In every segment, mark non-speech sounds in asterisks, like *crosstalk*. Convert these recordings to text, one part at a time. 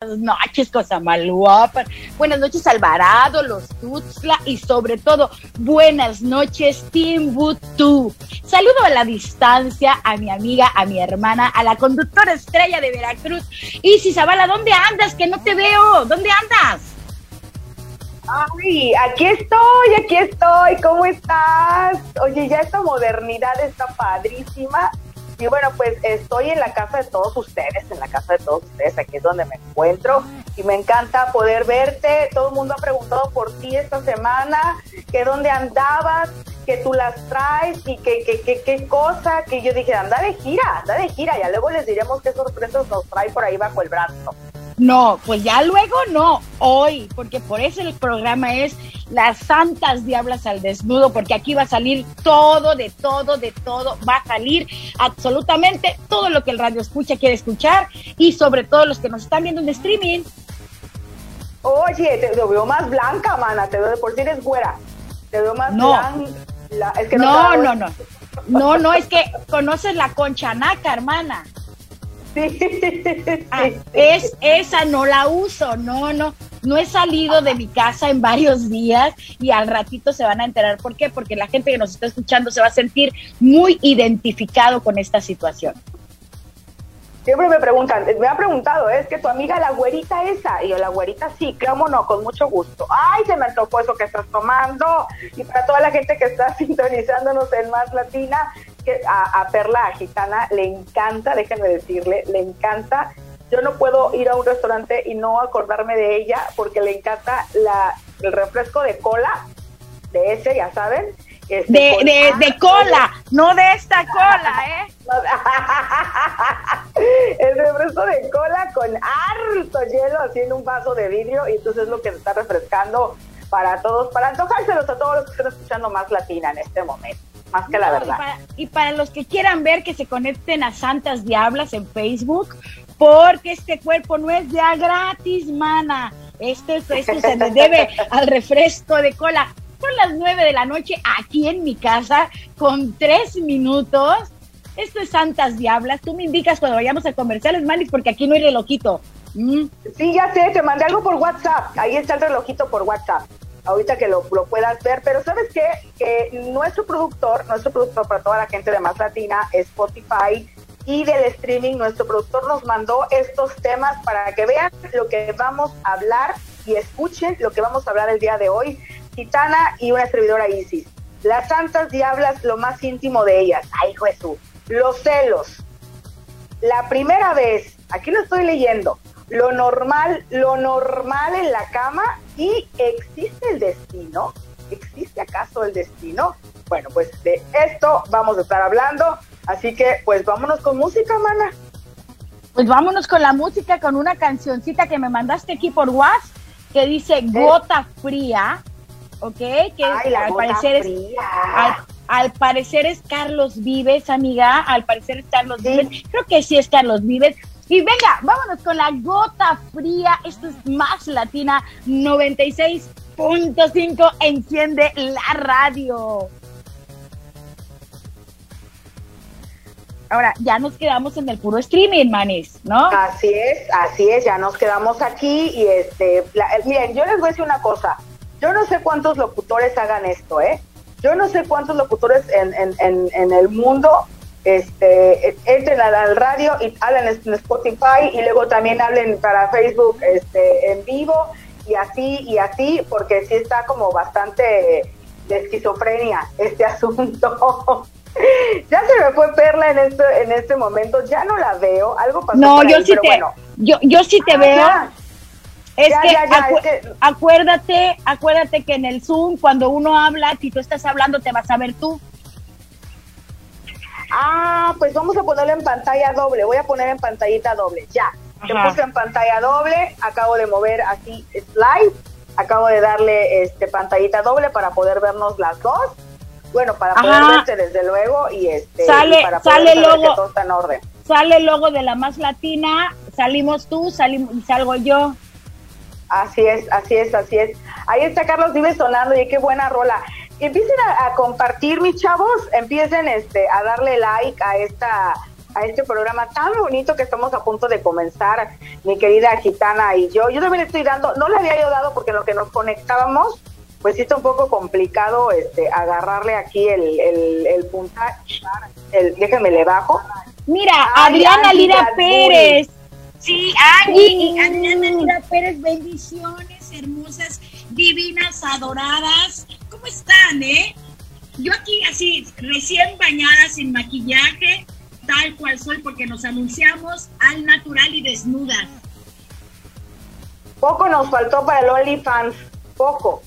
noches, cosa maluapa. Buenas noches, Alvarado, los Tuxtla y sobre todo, buenas noches, Timbuktu. Saludo a la distancia a mi amiga, a mi hermana, a la conductora estrella de Veracruz. Isis Zavala, ¿dónde andas? Que no te veo. ¿Dónde andas? Ay, aquí estoy, aquí estoy. ¿Cómo estás? Oye, ya esta modernidad está padrísima y bueno, pues estoy en la casa de todos ustedes, en la casa de todos ustedes, aquí es donde me encuentro y me encanta poder verte. Todo el mundo ha preguntado por ti esta semana, que dónde andabas, que tú las traes y que qué cosa, que yo dije, anda de gira, anda de gira, ya luego les diremos qué sorpresas nos trae por ahí bajo el brazo. No, pues ya luego no, hoy, porque por eso el programa es Las Santas Diablas al Desnudo, porque aquí va a salir todo, de todo, de todo, va a salir absolutamente todo lo que el radio escucha quiere escuchar y sobre todo los que nos están viendo en streaming. Oye, te veo más blanca, mana, te veo de por si eres güera, te veo más blanca. no, no, no, no, no, es que conoces la conchanaca, hermana. Ah, es, esa no la uso, no, no, no he salido de mi casa en varios días y al ratito se van a enterar. ¿Por qué? Porque la gente que nos está escuchando se va a sentir muy identificado con esta situación. Siempre me preguntan, me han preguntado, ¿es que tu amiga la güerita esa? Y yo, la güerita sí, cómo no, con mucho gusto. Ay, se me tocó eso que estás tomando. Y para toda la gente que está *laughs* sintonizándonos en Más Latina, que a, Perla Gitana le encanta, déjenme decirle, le encanta. Yo no puedo ir a un restaurante y no acordarme de ella porque le encanta la, el refresco de cola, de ese, ya saben. Este, de, de, cola, no de esta cola, *laughs* ¿eh? *laughs* el refresco de cola con harto hielo así en un vaso de vidrio y entonces es lo que se está refrescando para todos, para antojárselos a todos los que están escuchando más latina en este momento más que la verdad. Y para, los que quieran ver que se conecten a Santas Diablas en Facebook, porque este cuerpo no es ya gratis, mana. Este, esto se le debe *laughs* al refresco de cola. Son las nueve de la noche aquí en mi casa con tres minutos. Esto es Santas Diablas. Tú me indicas cuando vayamos a comerciales, Malis, porque aquí no hay relojito. Mm. Sí, ya sé, te mandé algo por WhatsApp. Ahí está el relojito por WhatsApp ahorita que lo, puedas ver, pero ¿sabes qué? Que nuestro productor, nuestro productor para toda la gente de Más Latina, Spotify y del streaming, nuestro productor nos mandó estos temas para que vean lo que vamos a hablar y escuchen lo que vamos a hablar el día de hoy. Gitana y una servidora Isis. Las santas diablas, lo más íntimo de ellas. Ay, Jesús. Los celos. La primera vez, aquí lo estoy leyendo, lo normal, lo normal en la cama y existe el destino. ¿Existe acaso el destino? Bueno, pues de esto vamos a estar hablando, así que pues vámonos con música, mana. Pues vámonos con la música, con una cancioncita que me mandaste aquí por WhatsApp, que dice Gota Fría, ¿ok? Que al parecer es... Al, parecer es Carlos Vives, amiga. Al parecer es Carlos Vives. Creo que sí es Carlos Vives. Y venga, vámonos con la gota fría. Esto es más latina 96.5. Enciende la radio. Ahora, ya nos quedamos en el puro streaming, manis, ¿no? Así es, así es, ya nos quedamos aquí y este, miren, yo les voy a decir una cosa, yo no sé cuántos locutores hagan esto, ¿eh? Yo no sé cuántos locutores en, en, en, en el mundo este, entren al radio y hablen en Spotify y luego también hablen para Facebook este, en vivo y así y así, porque sí está como bastante de esquizofrenia este *laughs* asunto. ya se me fue Perla en este, en este momento, ya no la veo, algo pasó. No, yo, sí te, yo, yo sí te ah, veo. Es, que, acuérdate, acuérdate que en el Zoom, cuando uno habla, si tú estás hablando, te vas a ver tú. Ah, pues vamos a ponerlo en pantalla doble. Voy a poner en pantallita doble. Ya. Te puse en pantalla doble. Acabo de mover aquí slide. Acabo de darle este pantallita doble para poder vernos las dos. Bueno, para poder verte desde luego y este sale, para sale el logo, todo está en orden. Sale el logo de la más latina, salimos tú, salimos y salgo yo. Así es, así es, así es. Ahí está Carlos Vive sonando y qué buena rola empiecen a, compartir, mis chavos, empiecen este, a darle like a esta, a este programa tan bonito que estamos a punto de comenzar, mi querida gitana y yo. Yo también estoy dando, no le había yo dado porque en lo que nos conectábamos, pues sí está un poco complicado este agarrarle aquí el, el, el puntaje. El, déjenme le bajo. Mira, Adriana Lira Pérez. Sí, Angie, Adriana Lira Pérez, bendiciones hermosas, divinas, adoradas. ¿Cómo están, eh? Yo aquí así, recién bañada, sin maquillaje, tal cual soy, porque nos anunciamos al natural y desnudas. Poco nos faltó para el OnlyFans, poco.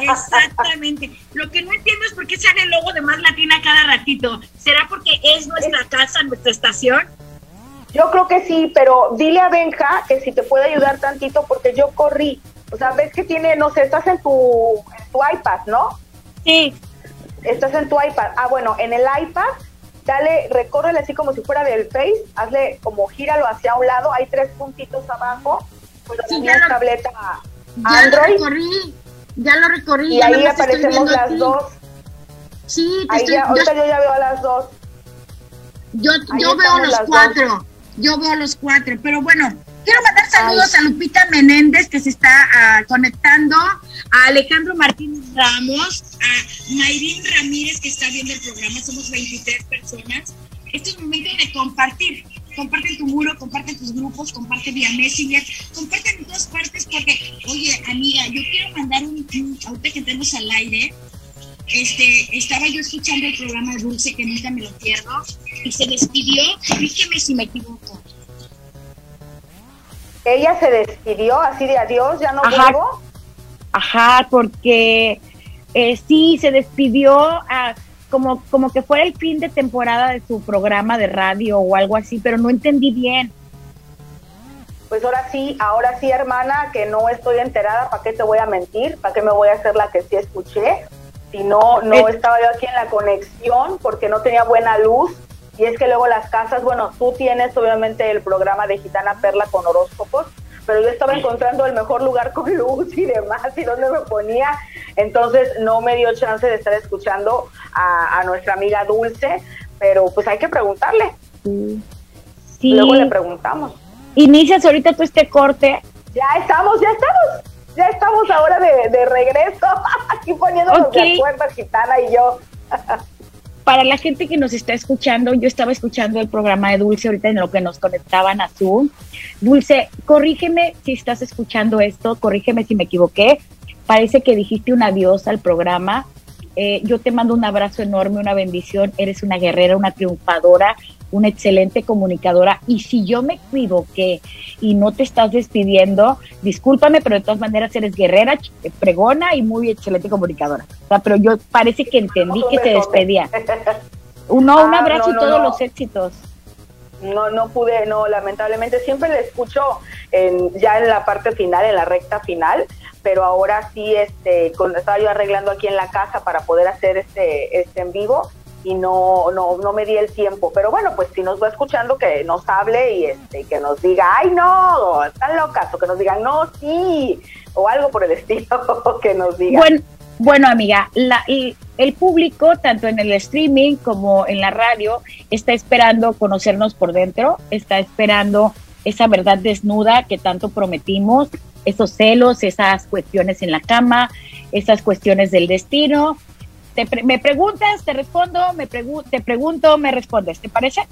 Exactamente. Lo que no entiendo es por qué sale el logo de Más Latina cada ratito. ¿Será porque es nuestra casa, nuestra estación? Yo creo que sí, pero dile a Benja que si te puede ayudar tantito porque yo corrí. O sea, ves que tiene, no sé, estás en tu, tu iPad, ¿no? Sí. Estás en tu iPad. Ah, bueno, en el iPad, dale, recórrele así como si fuera del Face, hazle como gíralo hacia un lado, hay tres puntitos abajo, pues sí, la tableta ya Android. Lo recorrí, ya lo recorrí. Y ahí aparecemos las dos. Sí, te ahí ya, ahorita yo, ya veo a las dos. Yo, yo veo los cuatro. Yo veo los cuatro. Pero bueno, quiero mandar saludos a Lupita Menéndez, que se está uh, conectando, a Alejandro Martínez Ramos, a Mayrín Ramírez, que está viendo el programa. Somos 23 personas. Este es momento de compartir comparte tu muro, comparte tus grupos, comparte vía Messenger, comparte en todas partes porque, oye, amiga, yo quiero mandar un, un ahorita que tenemos al aire, este, estaba yo escuchando el programa Dulce, que nunca me lo pierdo, y se despidió, dígame si me equivoco. Ella se despidió así de adiós, ya no Ajá. Ajá, porque eh, sí, se despidió a como, como que fuera el fin de temporada de su programa de radio o algo así, pero no entendí bien. Pues ahora sí, ahora sí, hermana, que no estoy enterada, ¿para qué te voy a mentir? ¿Para qué me voy a hacer la que sí escuché? Si no, no estaba yo aquí en la conexión porque no tenía buena luz. Y es que luego las casas, bueno, tú tienes obviamente el programa de Gitana Perla con horóscopos, pero yo estaba encontrando el mejor lugar con luz y demás y dónde me ponía. Entonces no me dio chance de estar escuchando a, nuestra amiga Dulce, pero pues hay que preguntarle. Sí. Luego le preguntamos. Inicias ahorita tú este corte. Ya estamos, ya estamos. Ya estamos ahora de, regreso, *laughs* aquí poniéndonos de acuerdo, Gitana y yo. *laughs* para la gente que nos está escuchando, yo estaba escuchando el programa de Dulce ahorita en lo que nos conectaban a Zoom. Dulce, corrígeme si estás escuchando esto, corrígeme si me equivoqué. Parece que dijiste un adiós al programa. Eh, yo te mando un abrazo enorme, una bendición. Eres una guerrera, una triunfadora, una excelente comunicadora. Y si yo me equivoqué y no te estás despidiendo, discúlpame, pero de todas maneras eres guerrera, pregona y muy excelente comunicadora. O sea, pero yo parece que entendí que se despedía. *laughs* Uno, un ah, abrazo y todos los éxitos. No, no pude, no, lamentablemente siempre le escucho en, ya en la parte final, en la recta final, pero ahora sí, este, cuando estaba yo arreglando aquí en la casa para poder hacer este, este en vivo, y no, no, no me di el tiempo. Pero bueno, pues si nos va escuchando, que nos hable y este, que nos diga, ay no, están locas, o que nos digan, no, sí, o algo por el *laughs* estilo, que nos diga. Bueno, bueno amiga, la, el, el público, tanto en el streaming como en la radio, está esperando conocernos por dentro, está esperando esa verdad desnuda que tanto prometimos, esos celos, esas cuestiones en la cama, esas cuestiones del destino, me preguntas, te respondo, me te pregunto, me respondes. ¿Te parece?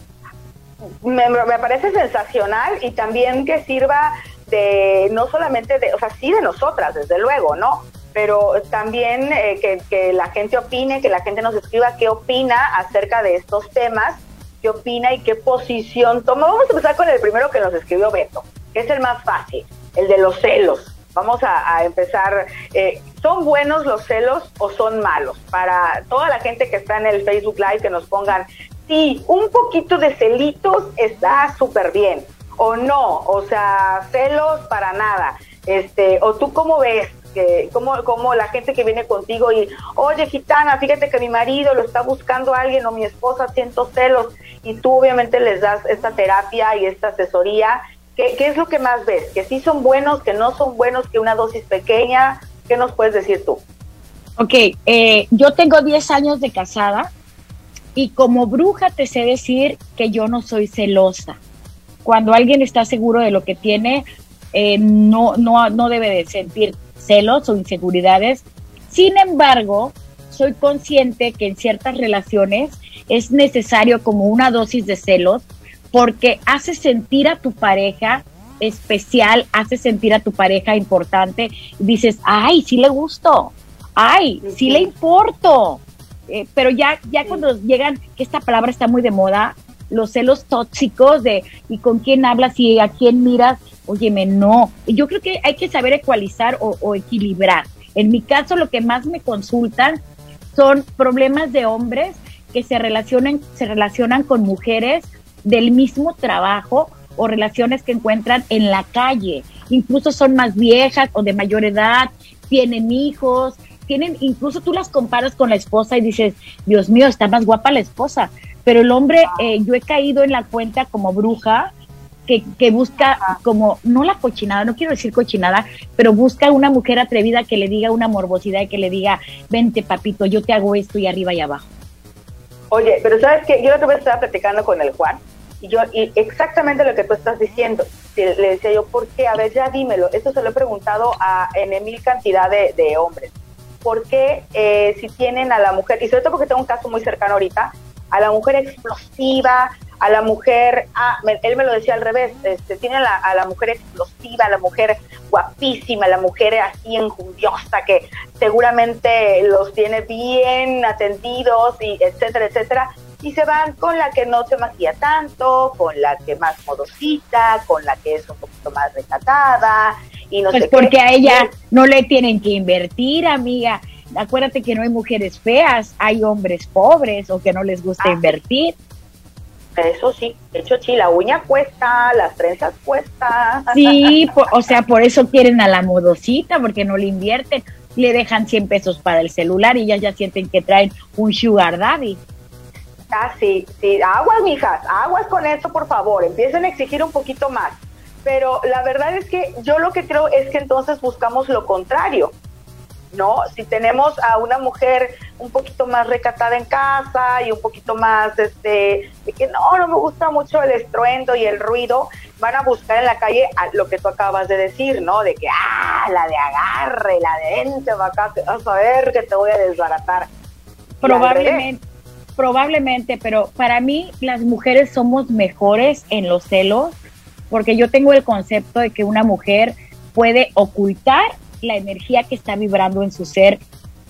Me, me, parece sensacional y también que sirva de, no solamente de, o sea, sí de nosotras, desde luego, ¿no? Pero también eh, que, que la gente opine, que la gente nos escriba qué opina acerca de estos temas, qué opina y qué posición toma. Vamos a empezar con el primero que nos escribió Beto, que es el más fácil, el de los celos. Vamos a, empezar. Eh, ¿Son buenos los celos o son malos? Para toda la gente que está en el Facebook Live, que nos pongan, sí, un poquito de celitos está súper bien. O no, o sea, celos para nada. Este, o tú cómo ves, que, como, como la gente que viene contigo y, oye, gitana, fíjate que mi marido lo está buscando alguien o mi esposa siento celos y tú obviamente les das esta terapia y esta asesoría ¿Qué, es lo que más ves? ¿Que sí son buenos, que no son buenos, que una dosis pequeña? ¿Qué nos puedes decir tú? Ok, eh, yo tengo 10 años de casada Y como bruja te sé decir que yo no soy celosa. Cuando alguien está seguro de lo que tiene, eh, no, no, no debe de sentir celos o inseguridades. Sin embargo, soy consciente que en ciertas relaciones es necesario como una dosis de celos porque hace sentir a tu pareja especial, hace sentir a tu pareja importante. Dices, ay, sí le gusto, ay, sí le importo. Eh, pero ya, ya cuando llegan, que esta palabra está muy de moda, los celos tóxicos de y con quién hablas y a quién miras, óyeme, no. Yo creo que hay que saber ecualizar o, o equilibrar. En mi caso, lo que más me consultan son problemas de hombres que se relacionan, se relacionan con mujeres del mismo trabajo o relaciones que encuentran en la calle. Incluso son más viejas o de mayor edad, tienen hijos, tienen, incluso tú las comparas con la esposa y dices, Dios mío, está más guapa la esposa. Pero el hombre, eh, yo he caído en la cuenta como bruja, que, que, busca como, no la cochinada, no quiero decir cochinada, pero busca una mujer atrevida que le diga una morbosidad y que le diga, vente papito, yo te hago esto y arriba y abajo. Oye, pero sabes que yo la otra vez estaba platicando con el Juan yo, y exactamente lo que tú estás diciendo, le decía yo, ¿por qué? A ver, ya dímelo. Esto se lo he preguntado a, en mil cantidad de, hombres. ¿Por qué eh, si tienen a la mujer, y sobre todo porque tengo un caso muy cercano ahorita, a la mujer explosiva, a la mujer, ah, él me lo decía al revés, este, tiene a la, a la, mujer explosiva, a la mujer guapísima, la mujer así enjundiosa que seguramente los tiene bien atendidos y etcétera, etcétera, y se van con la que no se maquilla tanto, con la que más modosita, con la que es un poquito más recatada y no pues sé porque a ella no le tienen que invertir, amiga. Acuérdate que no hay mujeres feas, hay hombres pobres o que no les gusta ah. invertir. Eso sí, de hecho sí, la uña cuesta, las trenzas cuestan. Sí, *laughs* o sea, por eso quieren a la modosita, porque no le invierten, le dejan 100 pesos para el celular y ya ya sienten que traen un sugar daddy. Ah, sí, sí, aguas, mijas, aguas con eso, por favor, empiecen a exigir un poquito más. Pero la verdad es que yo lo que creo es que entonces buscamos lo contrario. ¿no? Si tenemos a una mujer un poquito más recatada en casa y un poquito más, este, de que no, no me gusta mucho el estruendo y el ruido, van a buscar en la calle lo que tú acabas de decir, ¿no? De que, ah, la de agarre, la de ente, acá, vas a ver que te voy a desbaratar. Probablemente, probablemente, pero para mí las mujeres somos mejores en los celos, porque yo tengo el concepto de que una mujer puede ocultar la energía que está vibrando en su ser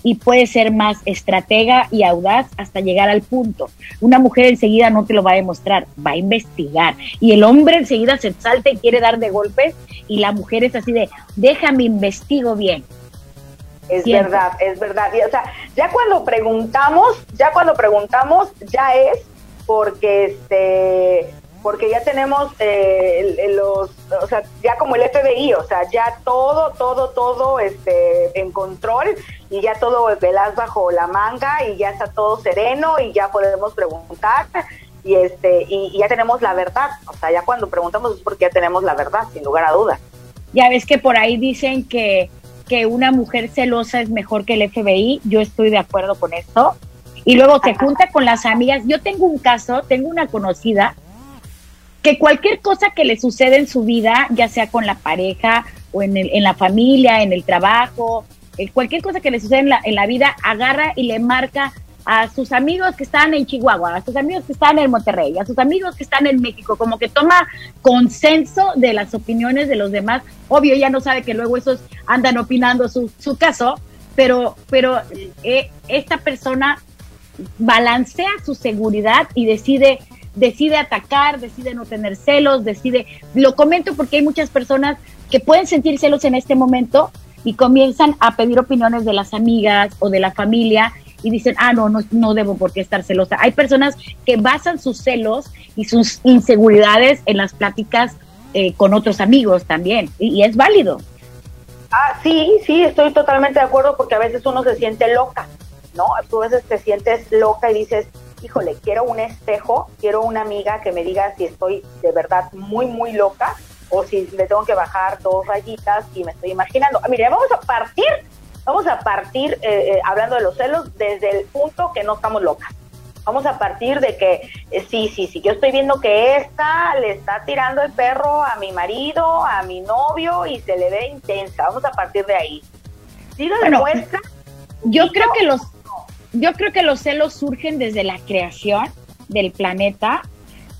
y puede ser más estratega y audaz hasta llegar al punto. Una mujer enseguida no te lo va a demostrar, va a investigar. Y el hombre enseguida se salta y quiere dar de golpes y la mujer es así de, déjame investigo bien. Es verdad, es verdad. o sea, ya cuando preguntamos, ya cuando preguntamos, ya es porque este porque ya tenemos eh, los, o sea, ya como el FBI, o sea, ya todo, todo, todo este, en control y ya todo velas bajo la manga y ya está todo sereno y ya podemos preguntar y este y, ya tenemos la verdad, o sea, ya cuando preguntamos es porque ya tenemos la verdad, sin lugar a dudas. Ya ves que por ahí dicen que, que una mujer celosa es mejor que el FBI, yo estoy de acuerdo con esto. Y luego se junta con las amigas. Yo tengo un caso, tengo una conocida que cualquier cosa que le sucede en su vida, ya sea con la pareja o en, el, en la familia, en el trabajo, eh, cualquier cosa que le sucede en la, en la vida, agarra y le marca a sus amigos que están en Chihuahua, a sus amigos que están en Monterrey, a sus amigos que están en México, como que toma consenso de las opiniones de los demás. Obvio, ya no sabe que luego esos andan opinando su, su caso, pero, pero eh, esta persona balancea su seguridad y decide decide atacar, decide no tener celos, decide, lo comento porque hay muchas personas que pueden sentir celos en este momento y comienzan a pedir opiniones de las amigas o de la familia y dicen, ah, no, no, no debo por qué estar celosa. Hay personas que basan sus celos y sus inseguridades en las pláticas eh, con otros amigos también, y, y es válido. Ah, sí, sí, estoy totalmente de acuerdo porque a veces uno se siente loca, ¿no? Tú a veces te sientes loca y dices, híjole, quiero un espejo, quiero una amiga que me diga si estoy de verdad muy, muy loca o si le tengo que bajar dos rayitas y me estoy imaginando. Ah, mire, vamos a partir, vamos a partir eh, eh, hablando de los celos desde el punto que no estamos locas. Vamos a partir de que, eh, sí, sí, sí, yo estoy viendo que esta le está tirando el perro a mi marido, a mi novio y se le ve intensa. Vamos a partir de ahí. ¿Sí lo demuestra? Yo creo que los, yo creo que los celos surgen desde la creación del planeta,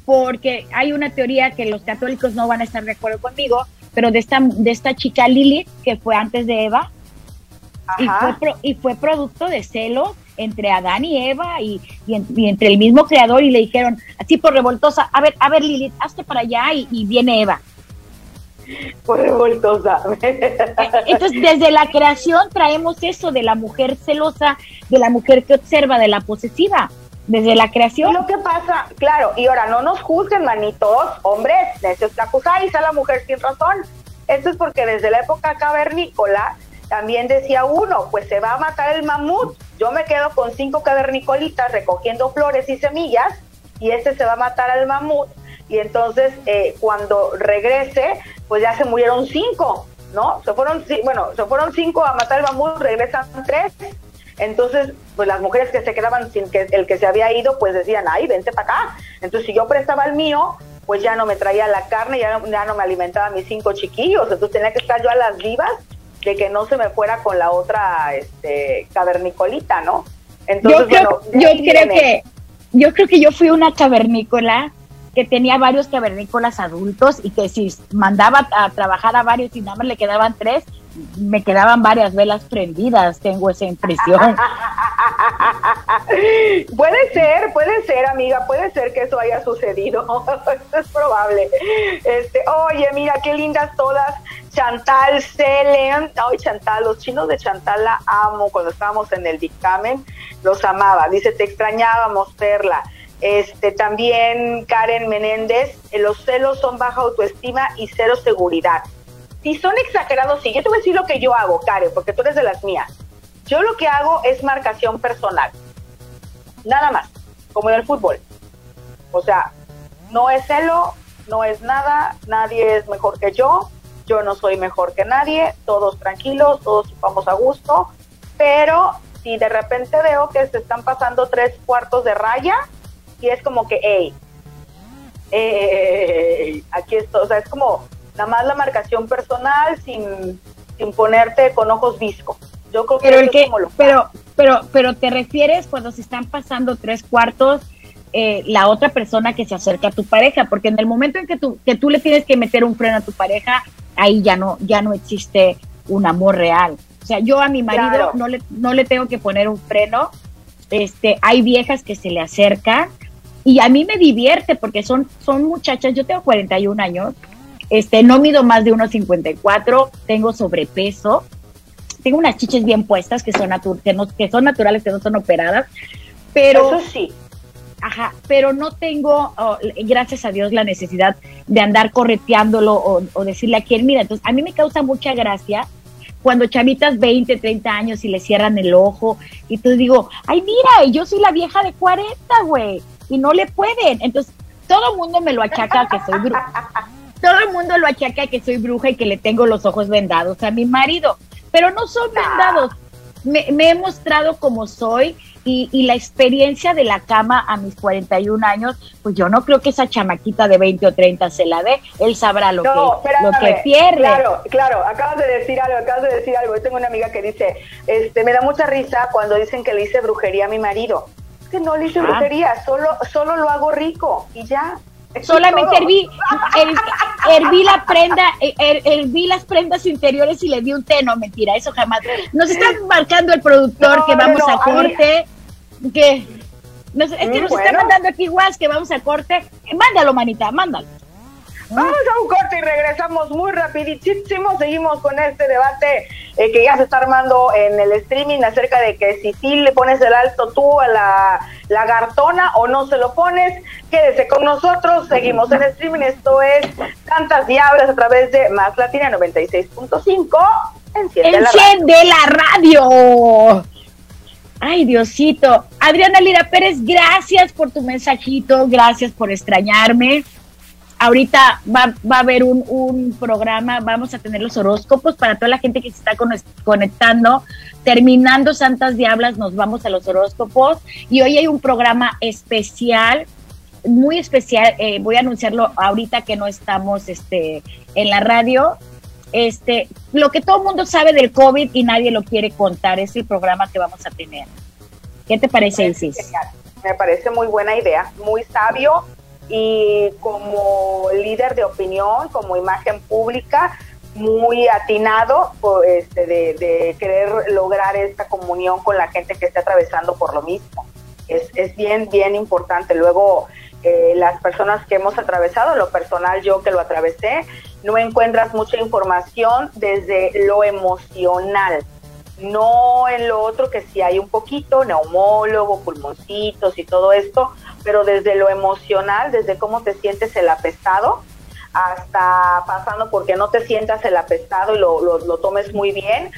porque hay una teoría que los católicos no van a estar de acuerdo conmigo, pero de esta, de esta chica Lilith, que fue antes de Eva, y fue, y fue producto de celos entre Adán y Eva y, entre el mismo creador y le dijeron así por revoltosa, a ver, a ver Lilith, hazte para allá y, viene Eva. Por revoltosa. Entonces, desde la creación traemos eso de la mujer celosa, de la mujer que observa, de la posesiva, desde la creación. lo que pasa, claro, y ahora no nos juzguen, manitos, hombres, necios que acusáis a la mujer sin razón. Esto es porque desde la época cavernícola también decía uno, pues se va a matar el mamut. Yo me quedo con cinco cavernicolitas recogiendo flores y semillas y este se va a matar al mamut. Y entonces eh, cuando regrese, pues ya se murieron cinco, ¿no? Se fueron, bueno, se fueron cinco a matar al mamut, regresan tres. Entonces, pues las mujeres que se quedaban sin que el que se había ido, pues decían, ay, vente para acá. Entonces, si yo prestaba el mío, pues ya no me traía la carne, ya ya no me alimentaba a mis cinco chiquillos. Entonces tenía que estar yo a las vivas de que no se me fuera con la otra este, cavernicolita, ¿no? Entonces, yo creo, yo creo que yo creo que yo fui una cavernícola que tenía varios cavernícolas adultos y que si mandaba a trabajar a varios y nada más le quedaban tres, me quedaban varias velas prendidas, tengo esa impresión. *laughs* puede ser, puede ser, amiga, puede ser que eso haya sucedido, *laughs* es probable. Este, oye, mira, qué lindas todas. Chantal, Celen, ay Chantal, los chinos de Chantal la amo cuando estábamos en el dictamen, los amaba. Dice, te extrañábamos, Perla. Este, también Karen Menéndez, los celos son baja autoestima y cero seguridad si son exagerados, sí. Yo te voy a decir lo que yo hago, Karen, porque tú eres de las mías. Yo lo que hago es marcación personal. Nada más, como en el fútbol. O sea, no es celo, no es nada, nadie es mejor que yo, yo no soy mejor que nadie, todos tranquilos, todos vamos a gusto, pero si de repente veo que se están pasando tres cuartos de raya, y es como que, hey, hey, aquí esto, o sea, es como, nada más la marcación personal sin, sin ponerte con ojos visco. Yo creo que, pero el que pero, pero, pero te refieres cuando se están pasando tres cuartos eh, la otra persona que se acerca a tu pareja, porque en el momento en que tú, que tú le tienes que meter un freno a tu pareja, ahí ya no, ya no existe un amor real. O sea, yo a mi marido no, le, no le tengo que poner un freno. Este, hay viejas que se le acercan y a mí me divierte porque son, son muchachas, yo tengo 41 años, este, no mido más de 1,54, tengo sobrepeso, tengo unas chiches bien puestas que son, que, no, que son naturales, que no son operadas, pero... Eso sí. Ajá, pero no tengo, oh, gracias a Dios, la necesidad de andar correteándolo o, decirle a quién, mira, entonces a mí me causa mucha gracia cuando chavitas 20, 30 años y le cierran el ojo y tú digo, ay, mira, yo soy la vieja de 40, güey, y no le pueden. Entonces, todo el mundo me lo achaca que soy *laughs* todo el mundo lo achaca que soy bruja y que le tengo los ojos vendados a mi marido, pero no son vendados. Me, he mostrado como soy y, la experiencia de la cama a mis 41 años, pues yo no creo que esa chamaquita de 20 o 30 se la dé. Él sabrá lo, que, lo que pierde. Claro, claro, acabas de decir algo, acabas de decir algo. Yo tengo una amiga que dice, este, me da mucha risa cuando dicen que le hice brujería a mi marido. Que no le hice ah. brujería, solo, solo lo hago rico y ya. Solamente herví, herví la prenda, herví las prendas interiores y le di un té, no mentira, eso jamás. Nos está marcando el productor que vamos a corte, que nos, es que nos está mandando aquí guas que vamos a corte. Mándalo, manita, mándalo. Vamos a un corte y regresamos muy rapidísimo. Seguimos con este debate eh, que ya se está armando en el streaming acerca de que si sí le pones el alto tú a la lagartona o no se lo pones. Quédese con nosotros. Seguimos en streaming. Esto es Tantas Diablas a través de Más Latina 96.5. Enciende, Enciende la radio. Ay, Diosito. Adriana Lira Pérez, gracias por tu mensajito, gracias por extrañarme. Ahorita va, va a haber un, un, programa, vamos a tener los horóscopos para toda la gente que se está conectando. Terminando Santas Diablas, nos vamos a los horóscopos y hoy hay un programa especial, muy especial. Eh, voy a anunciarlo ahorita que no estamos este, en la radio. Este, lo que todo el mundo sabe del COVID y nadie lo quiere contar es el programa que vamos a tener. ¿Qué te parece, Isis? Me parece muy buena idea, muy sabio y como líder de opinión, como imagen pública, muy atinado este, de, querer lograr esta comunión con la gente que está atravesando por lo mismo. Es, es bien, bien importante. Luego, eh, las personas que hemos atravesado, lo personal yo que lo atravesé, no encuentras mucha información desde lo emocional no en lo otro que sí hay un poquito, neumólogo, pulmoncitos y todo esto, pero desde lo emocional, desde cómo te sientes el apestado, hasta pasando porque no te sientas el apestado y lo, lo, tomes muy bien,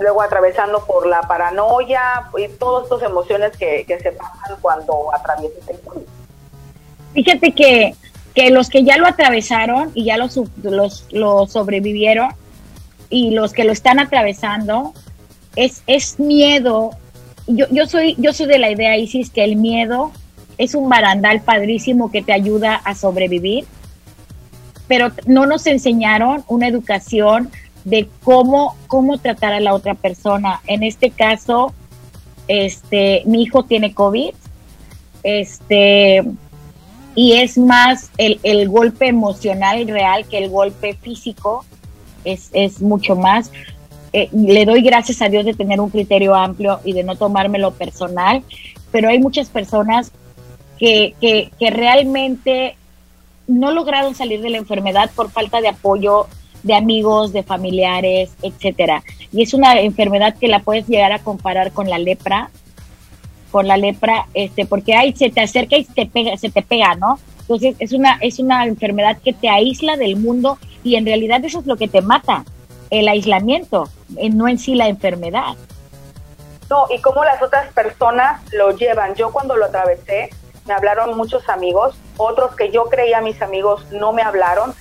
luego atravesando por la paranoia y todas estas emociones que, se pasan cuando atraviesas el COVID. Fíjate que, que los que ya lo atravesaron y ya lo, los, lo sobrevivieron y los que lo están atravesando, es, es miedo. Yo, yo, soy, yo soy de la idea, Isis, que el miedo es un barandal padrísimo que te ayuda a sobrevivir, pero no nos enseñaron una educación de cómo, cómo tratar a la otra persona. En este caso, este, mi hijo tiene COVID, este, y es más el, el golpe emocional real que el golpe físico, es, es mucho más. Eh, le doy gracias a Dios de tener un criterio amplio y de no tomármelo personal, pero hay muchas personas que, que, que realmente no lograron salir de la enfermedad por falta de apoyo de amigos, de familiares, etcétera. Y es una enfermedad que la puedes llegar a comparar con la lepra, con la lepra, este, porque ahí se te acerca y te pega, se te pega, ¿no? Entonces es una, es una enfermedad que te aísla del mundo y en realidad eso es lo que te mata el aislamiento, no en sí la enfermedad. No, y cómo las otras personas lo llevan. Yo cuando lo atravesé, me hablaron muchos amigos, otros que yo creía mis amigos no me hablaron,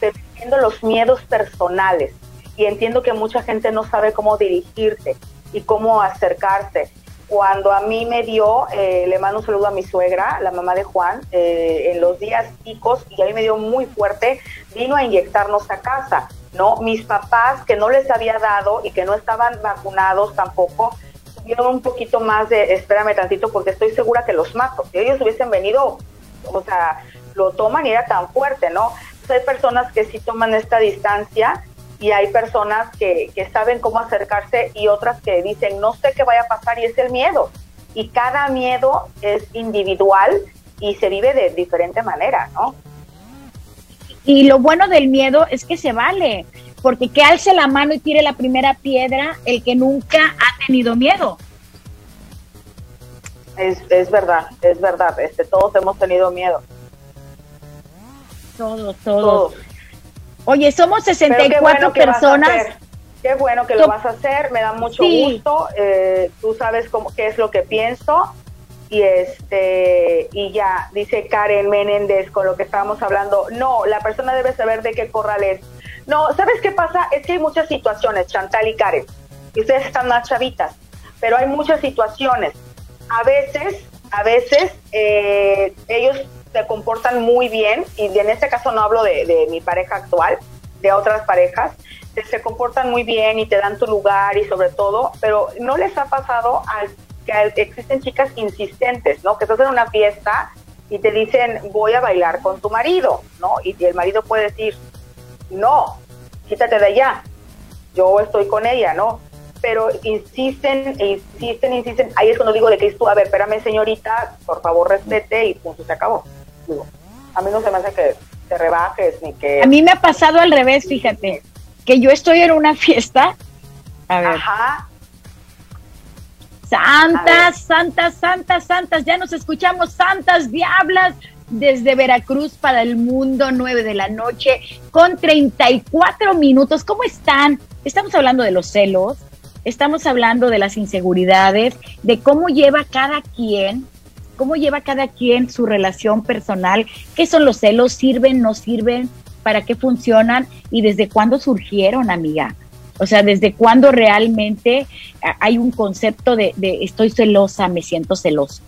entiendo los miedos personales y entiendo que mucha gente no sabe cómo dirigirse y cómo acercarse. Cuando a mí me dio, eh, le mando un saludo a mi suegra, la mamá de Juan, eh, en los días picos, y a mí me dio muy fuerte, vino a inyectarnos a casa ¿no? Mis papás que no les había dado y que no estaban vacunados tampoco, tuvieron un poquito más de, espérame tantito porque estoy segura que los mato. Si ellos hubiesen venido, o sea, lo toman y era tan fuerte, ¿no? hay personas que sí toman esta distancia y hay personas que, que saben cómo acercarse y otras que dicen, no sé qué vaya a pasar y es el miedo. Y cada miedo es individual y se vive de diferente manera, ¿no? Y lo bueno del miedo es que se vale, porque que alce la mano y tire la primera piedra el que nunca ha tenido miedo. Es, es verdad, es verdad, este, todos hemos tenido miedo. Todos, todos. Oye, somos 64 personas. Qué bueno que lo vas a hacer, me da mucho gusto. Eh, tú sabes cómo, qué es lo que pienso y este y ya dice Karen Menéndez con lo que estábamos hablando. No la persona debe saber de qué corral es. No sabes qué pasa es que hay muchas situaciones Chantal y Karen ustedes están más chavitas pero hay muchas situaciones. A veces a veces eh, ellos se comportan muy bien y en este caso no hablo de, de mi pareja actual de otras parejas se comportan muy bien y te dan tu lugar y sobre todo pero no les ha pasado al que existen chicas insistentes, ¿no? Que estás en una fiesta y te dicen, voy a bailar con tu marido, ¿no? Y el marido puede decir, no, quítate de allá, yo estoy con ella, ¿no? Pero insisten, e insisten, insisten. Ahí es cuando digo de que tú, a ver, espérame, señorita, por favor, respete y punto, se acabó. Digo, a mí no se me hace que te rebajes ni que... A mí me ha pasado al revés, fíjate, que yo estoy en una fiesta, a ver, Ajá. Santas, santas, santas, santas, ya nos escuchamos, santas diablas, desde Veracruz para el mundo, 9 de la noche, con 34 minutos. ¿Cómo están? Estamos hablando de los celos, estamos hablando de las inseguridades, de cómo lleva cada quien cómo lleva cada quien su relación personal, qué son los celos, sirven, no sirven, para qué funcionan y desde cuándo surgieron, amiga. O sea, desde cuándo realmente hay un concepto de, estoy celosa, me siento celoso.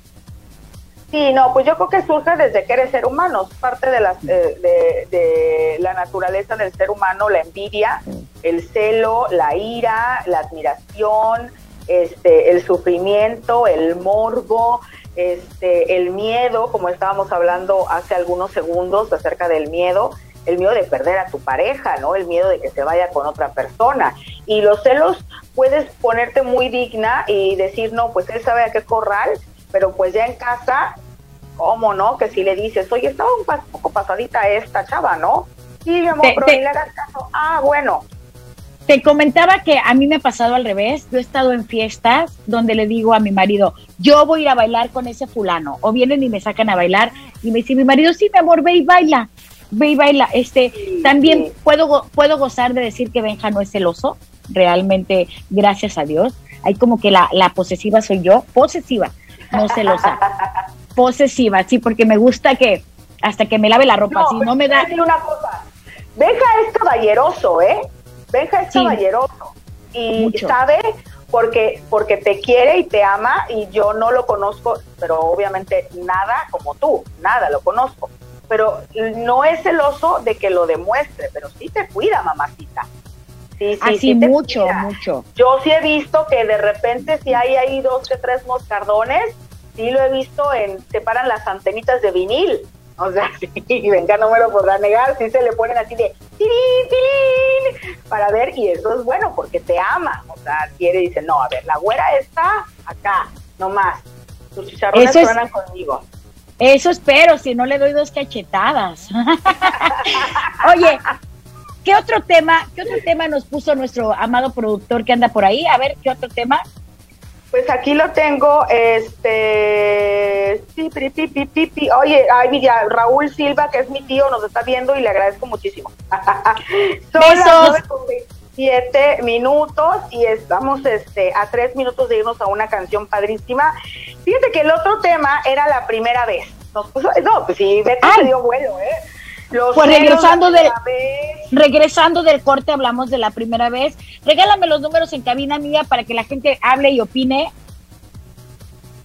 Sí, no, pues yo creo que surge desde que eres ser humano, es parte de, las, eh, de, de, la naturaleza del ser humano, la envidia, el celo, la ira, la admiración, este, el sufrimiento, el morbo, este, el miedo, como estábamos hablando hace algunos segundos acerca del miedo, el miedo de perder a tu pareja, ¿no? El miedo de que se vaya con otra persona. Y los celos puedes ponerte muy digna y decir, no, pues él sabe a qué corral, pero pues ya en casa, ¿cómo no? Que si le dices, oye, estaba un poco pasadita esta chava, ¿no? Sí, mi amor, pero le hagas caso. Ah, bueno, te comentaba que a mí me ha pasado al revés. Yo he estado en fiestas donde le digo a mi marido, yo voy a ir a bailar con ese fulano. O vienen y me sacan a bailar y me dice mi marido, sí, mi amor, ve y baila. Ve y baila. Este, también puedo, puedo gozar de decir que Benja no es celoso. Realmente, gracias a Dios. Hay como que la, la posesiva soy yo. Posesiva, no celosa. *laughs* posesiva, sí, porque me gusta que hasta que me lave la ropa. si no me da. Una cosa. Benja es caballeroso, ¿eh? Benja es caballeroso y sabe porque, porque te quiere y te ama y yo no lo conozco, pero obviamente nada como tú, nada lo conozco. Pero no es celoso de que lo demuestre, pero sí te cuida, mamacita. Sí, sí, Así mucho, mucho. Yo sí he visto que de repente si hay ahí dos que tres moscardones, sí lo he visto en, te paran las antenitas de vinil o sea, *laughs* sí, venga, no me lo podrá negar, sí se le ponen así de tirín, tirín, para ver, y eso es bueno porque te ama, o sea, quiere, dice, no, a ver, la güera está acá, no más, tus chicharrones suenan conmigo. Eso espero, si no le doy dos cachetadas. *laughs* Oye, ¿qué otro tema, qué otro tema nos puso nuestro amado productor que anda por ahí? A ver, ¿qué otro tema? Pues aquí lo tengo, este, sí, pi, pi, pi, oye, ay, mira, Raúl Silva, que es mi tío, nos está viendo y le agradezco muchísimo. *laughs* Son las siete minutos y estamos este, a tres minutos de irnos a una canción padrísima. Fíjate que el otro tema era la primera vez. no, pues sí, Beto se dio vuelo, ¿eh? pues regresando del, regresando del corte hablamos de la primera vez. Regálame los números en cabina mía para que la gente hable y opine.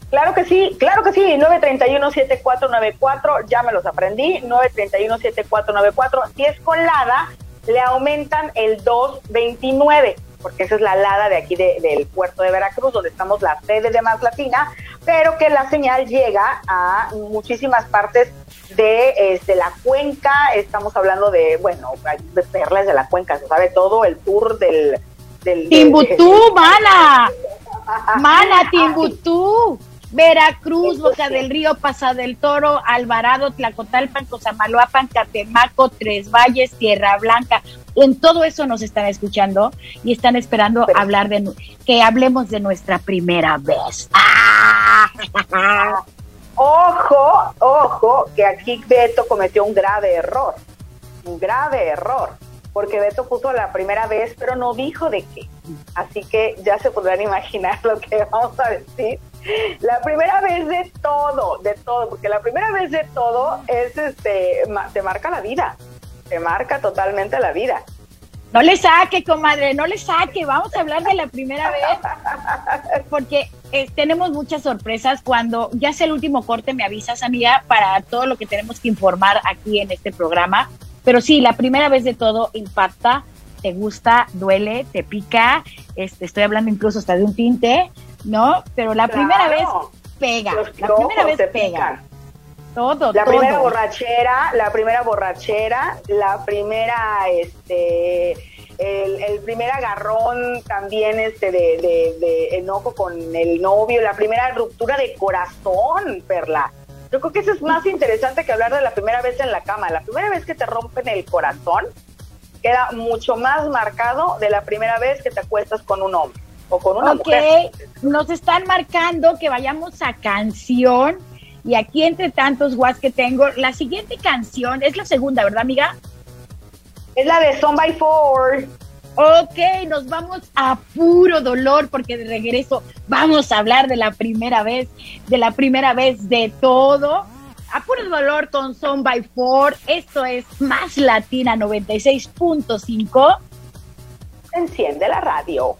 Claro que sí, claro que sí, 931-7494, ya me los aprendí, 931-7494. Si es con LADA, le aumentan el 229, porque esa es la LADA de aquí del puerto de Veracruz, donde estamos la sede de Más Latina, pero que la señal llega a muchísimas partes de este, la cuenca, estamos hablando de, bueno, de perlas de la cuenca, se sabe todo, el tour del... del Timbutú, mana, mana, Timbutú. Veracruz, Boca del Río, Pasa del Toro, Alvarado, Tlacotalpan, Cosamaloapan, Catemaco, Tres Valles, Tierra Blanca. En todo eso nos están escuchando y están esperando hablar de que hablemos de nuestra primera vez. ¡Ah! *laughs* Ojo, ojo, que aquí Beto cometió un grave error, un grave error, porque Beto puso la primera vez, pero no dijo de qué. Así que ya se podrán imaginar lo que *laughs* vamos a decir. La primera vez de todo, de todo, porque la primera vez de todo es, este, te marca la vida, te marca totalmente la vida. No le saque, comadre, no le saque. Vamos a hablar de la primera vez. Porque eh, tenemos muchas sorpresas. Cuando ya sea el último corte, me avisas, amiga, para todo lo que tenemos que informar aquí en este programa. Pero sí, la primera vez de todo impacta, te gusta, duele, te pica. Este, estoy hablando incluso hasta de un tinte, ¿no? Pero la primera vez pega. la primera vez pega. Todo, la primera borrachera, la primera borrachera, la primera, este, el, primer agarrón también este de, de, enojo con el novio, la primera ruptura de corazón, Perla. Yo creo que eso es más interesante que hablar de la primera vez en la cama. La primera vez que te rompen el corazón queda mucho más marcado de la primera vez que te acuestas con un hombre o con una okay. Nos están marcando que vayamos a canción y aquí entre tantos guas que tengo, la siguiente canción es la segunda, ¿verdad, amiga? Es la de Son by Four. Ok, nos vamos a puro dolor porque de regreso vamos a hablar de la primera vez, de la primera vez de todo. A puro dolor con Son by Four. Esto es Más Latina 96.5. Enciende la radio.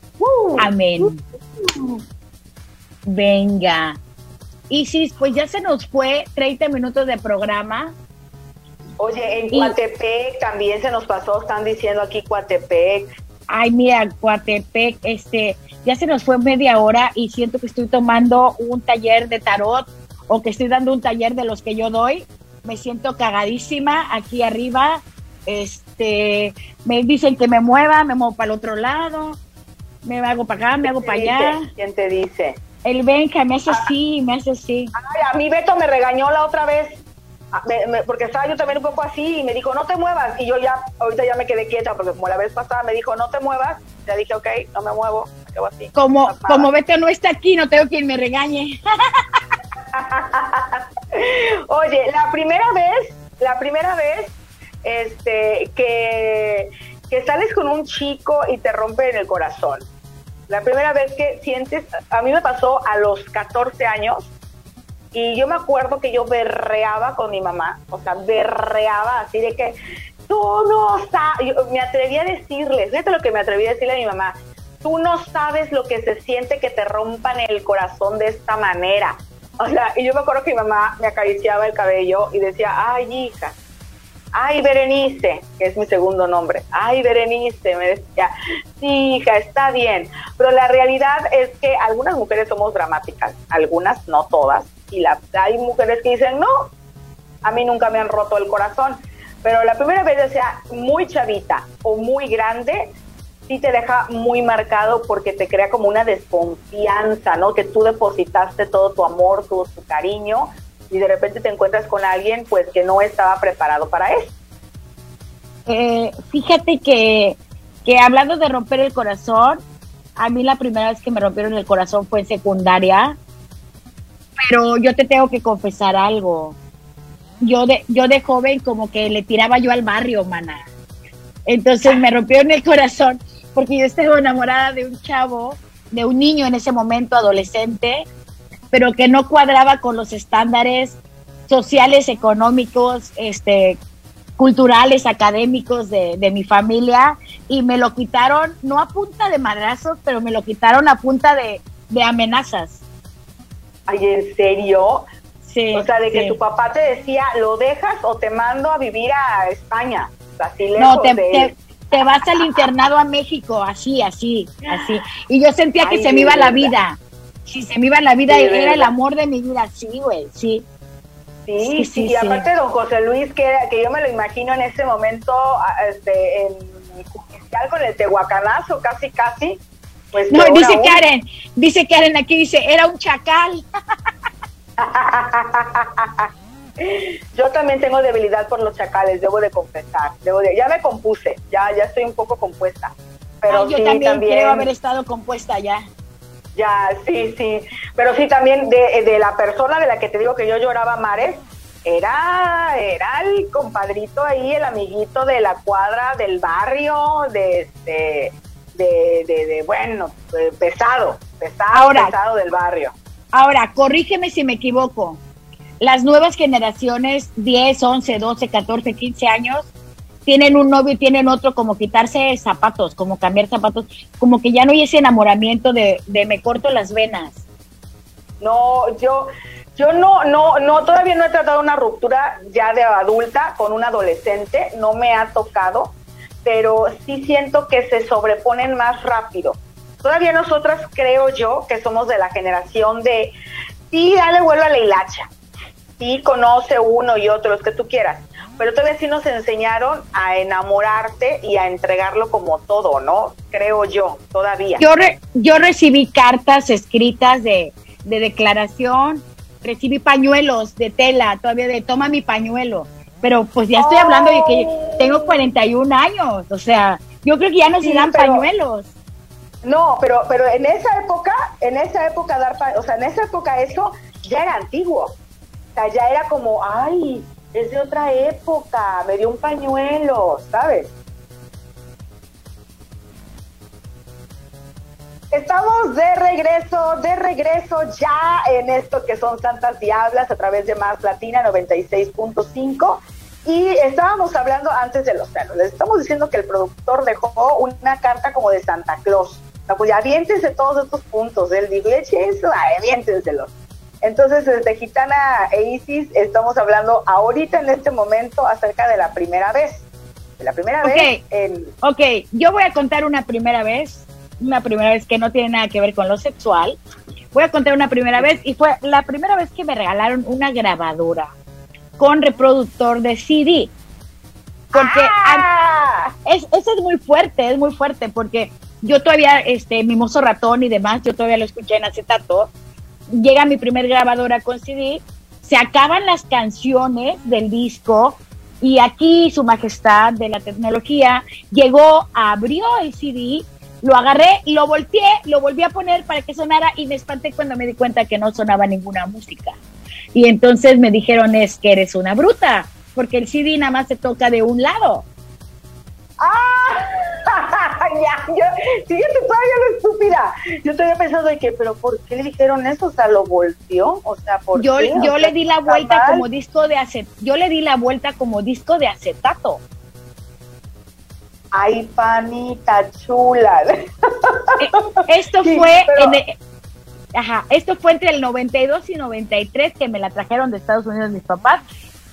Amén. Venga. Isis, pues ya se nos fue 30 minutos de programa. Oye, en Coatepec también se nos pasó, están diciendo aquí Coatepec. Ay, mira, Coatepec, este, ya se nos fue media hora y siento que estoy tomando un taller de tarot o que estoy dando un taller de los que yo doy. Me siento cagadísima aquí arriba. Este, me dicen que me mueva, me muevo para el otro lado, me hago para acá, me hago para allá. ¿Quién te dice? El Benja me hace así, me hace así. Ay, a mí Beto me regañó la otra vez, porque estaba yo también un poco así y me dijo, no te muevas. Y yo ya, ahorita ya me quedé quieta, porque como la vez pasada me dijo, no te muevas, ya dije, ok, no me muevo, me quedo así. Como, como Beto no está aquí, no tengo quien me regañe. *laughs* Oye, la primera vez, la primera vez, este, que, que sales con un chico y te rompe en el corazón la primera vez que sientes, a mí me pasó a los 14 años y yo me acuerdo que yo berreaba con mi mamá, o sea, berreaba así de que tú no sabes, me atreví a decirles, fíjate lo que me atreví a decirle a mi mamá, tú no sabes lo que se siente que te rompan el corazón de esta manera. O sea, y yo me acuerdo que mi mamá me acariciaba el cabello y decía, ay hija, ay Berenice, que es mi segundo nombre, ay Berenice, me decía, sí, hija, está bien, pero la realidad es que algunas mujeres somos dramáticas, algunas, no todas, y la, hay mujeres que dicen, no, a mí nunca me han roto el corazón, pero la primera vez, ya sea muy chavita o muy grande, sí te deja muy marcado porque te crea como una desconfianza, ¿no? Que tú depositaste todo tu amor, todo tu cariño y de repente te encuentras con alguien pues que no estaba preparado para eso. Eh, fíjate que, que hablando de romper el corazón, a mí la primera vez que me rompieron el corazón fue en secundaria, pero yo te tengo que confesar algo. Yo de, yo de joven como que le tiraba yo al barrio, mana. Entonces me rompieron el corazón porque yo estaba enamorada de un chavo, de un niño en ese momento, adolescente, pero que no cuadraba con los estándares sociales, económicos, este, culturales, académicos de, mi familia y me lo quitaron, no a punta de madrazos, pero me lo quitaron a punta de, amenazas. Ay, ¿en serio? Sí. O sea, de que tu papá te decía, lo dejas o te mando a vivir a España. Así no, te, te, vas al internado a México, así, así, así. Y yo sentía que se me iba la vida si se me iba la vida, era el amor de mi vida, sí, güey, sí. Sí, sí, y aparte don José Luis, que, que yo me lo imagino en ese momento, este, en judicial con el tehuacanazo, casi, casi. Pues no, dice Karen, dice Karen aquí, dice, era un chacal. *laughs* Yo también tengo debilidad por los chacales, debo de confesar. Debo de, ya me compuse, ya, ya estoy un poco compuesta. Pero yo también, también creo haber estado compuesta ya. Ya, sí, sí. Pero sí, también de, la persona de la que te digo que yo lloraba mares, era, era el compadrito ahí, el amiguito de la cuadra del barrio, de, este, de, de, bueno, pesado, pesado, pesado del barrio. Ahora, corrígeme si me equivoco. Las nuevas generaciones, 10, 11, 12, 14, 15 años, tienen un novio y tienen otro, como quitarse zapatos, como cambiar zapatos, como que ya no hay ese enamoramiento de, me corto las venas. No, yo, yo no, no, no, todavía no he tratado una ruptura ya de adulta con un adolescente, no me ha tocado, pero sí siento que se sobreponen más rápido. Todavía nosotras creo yo que somos de la generación de, sí, dale vuelvo a la hilacha, sí, conoce uno y otro, los que tú quieras, pero todavía sí nos enseñaron a enamorarte y a entregarlo como todo, ¿no? Creo yo, todavía. Yo, yo recibí cartas escritas de, declaración, recibí pañuelos de tela, todavía de toma mi pañuelo, pero pues ya estoy hablando de que tengo 41 años, o sea, yo creo que ya no se dan pañuelos. No, pero, pero en esa época, en esa época dar, o sea, en esa época eso ya era antiguo. O sea, ya era como, ay, es de otra época, me dio un pañuelo, ¿sabes? Estamos de regreso, de regreso ya en esto que son Santas Diablas a través de Más Latina 96.5. Y estábamos hablando antes de los celos. Les estamos diciendo que el productor dejó una carta como de Santa Claus. pues ya aviéntense todos estos puntos. Él dijo, eso, aviéntenselos. Entonces, desde Gitana e Isis estamos hablando ahorita en este momento acerca de la primera vez. De la primera vez. En... Ok, yo voy a contar una primera vez una primera vez que no tiene nada que ver con lo sexual. Voy a contar una primera vez y fue la primera vez que me regalaron una grabadora con reproductor de CD. Porque ah. es, eso es muy fuerte, es muy fuerte, porque yo todavía, este, Mimoso Ratón y demás, yo todavía lo escuché en acetato. Llega mi primer grabadora con CD, se acaban las canciones del disco y aquí su majestad de la tecnología llegó, abrió el CD lo agarré, lo volteé, lo volví a poner para que sonara y me espanté cuando me di cuenta que no sonaba ninguna música. Y entonces me dijeron, es que eres una bruta, porque el CD nada más se toca de un lado. ¡Ah! Ya, yo, siguiente todavía lo estúpida. Yo todavía pensando de que, pero ¿por qué le dijeron eso? O sea, lo volteó, o sea, ¿por yo, qué? Yo le di la vuelta como disco de acet, yo le di la vuelta como disco de acetato. Ay, panita chula. Eh, esto *laughs* fue ajá, esto fue entre el 92 y 93 que me la trajeron de Estados Unidos mis papás.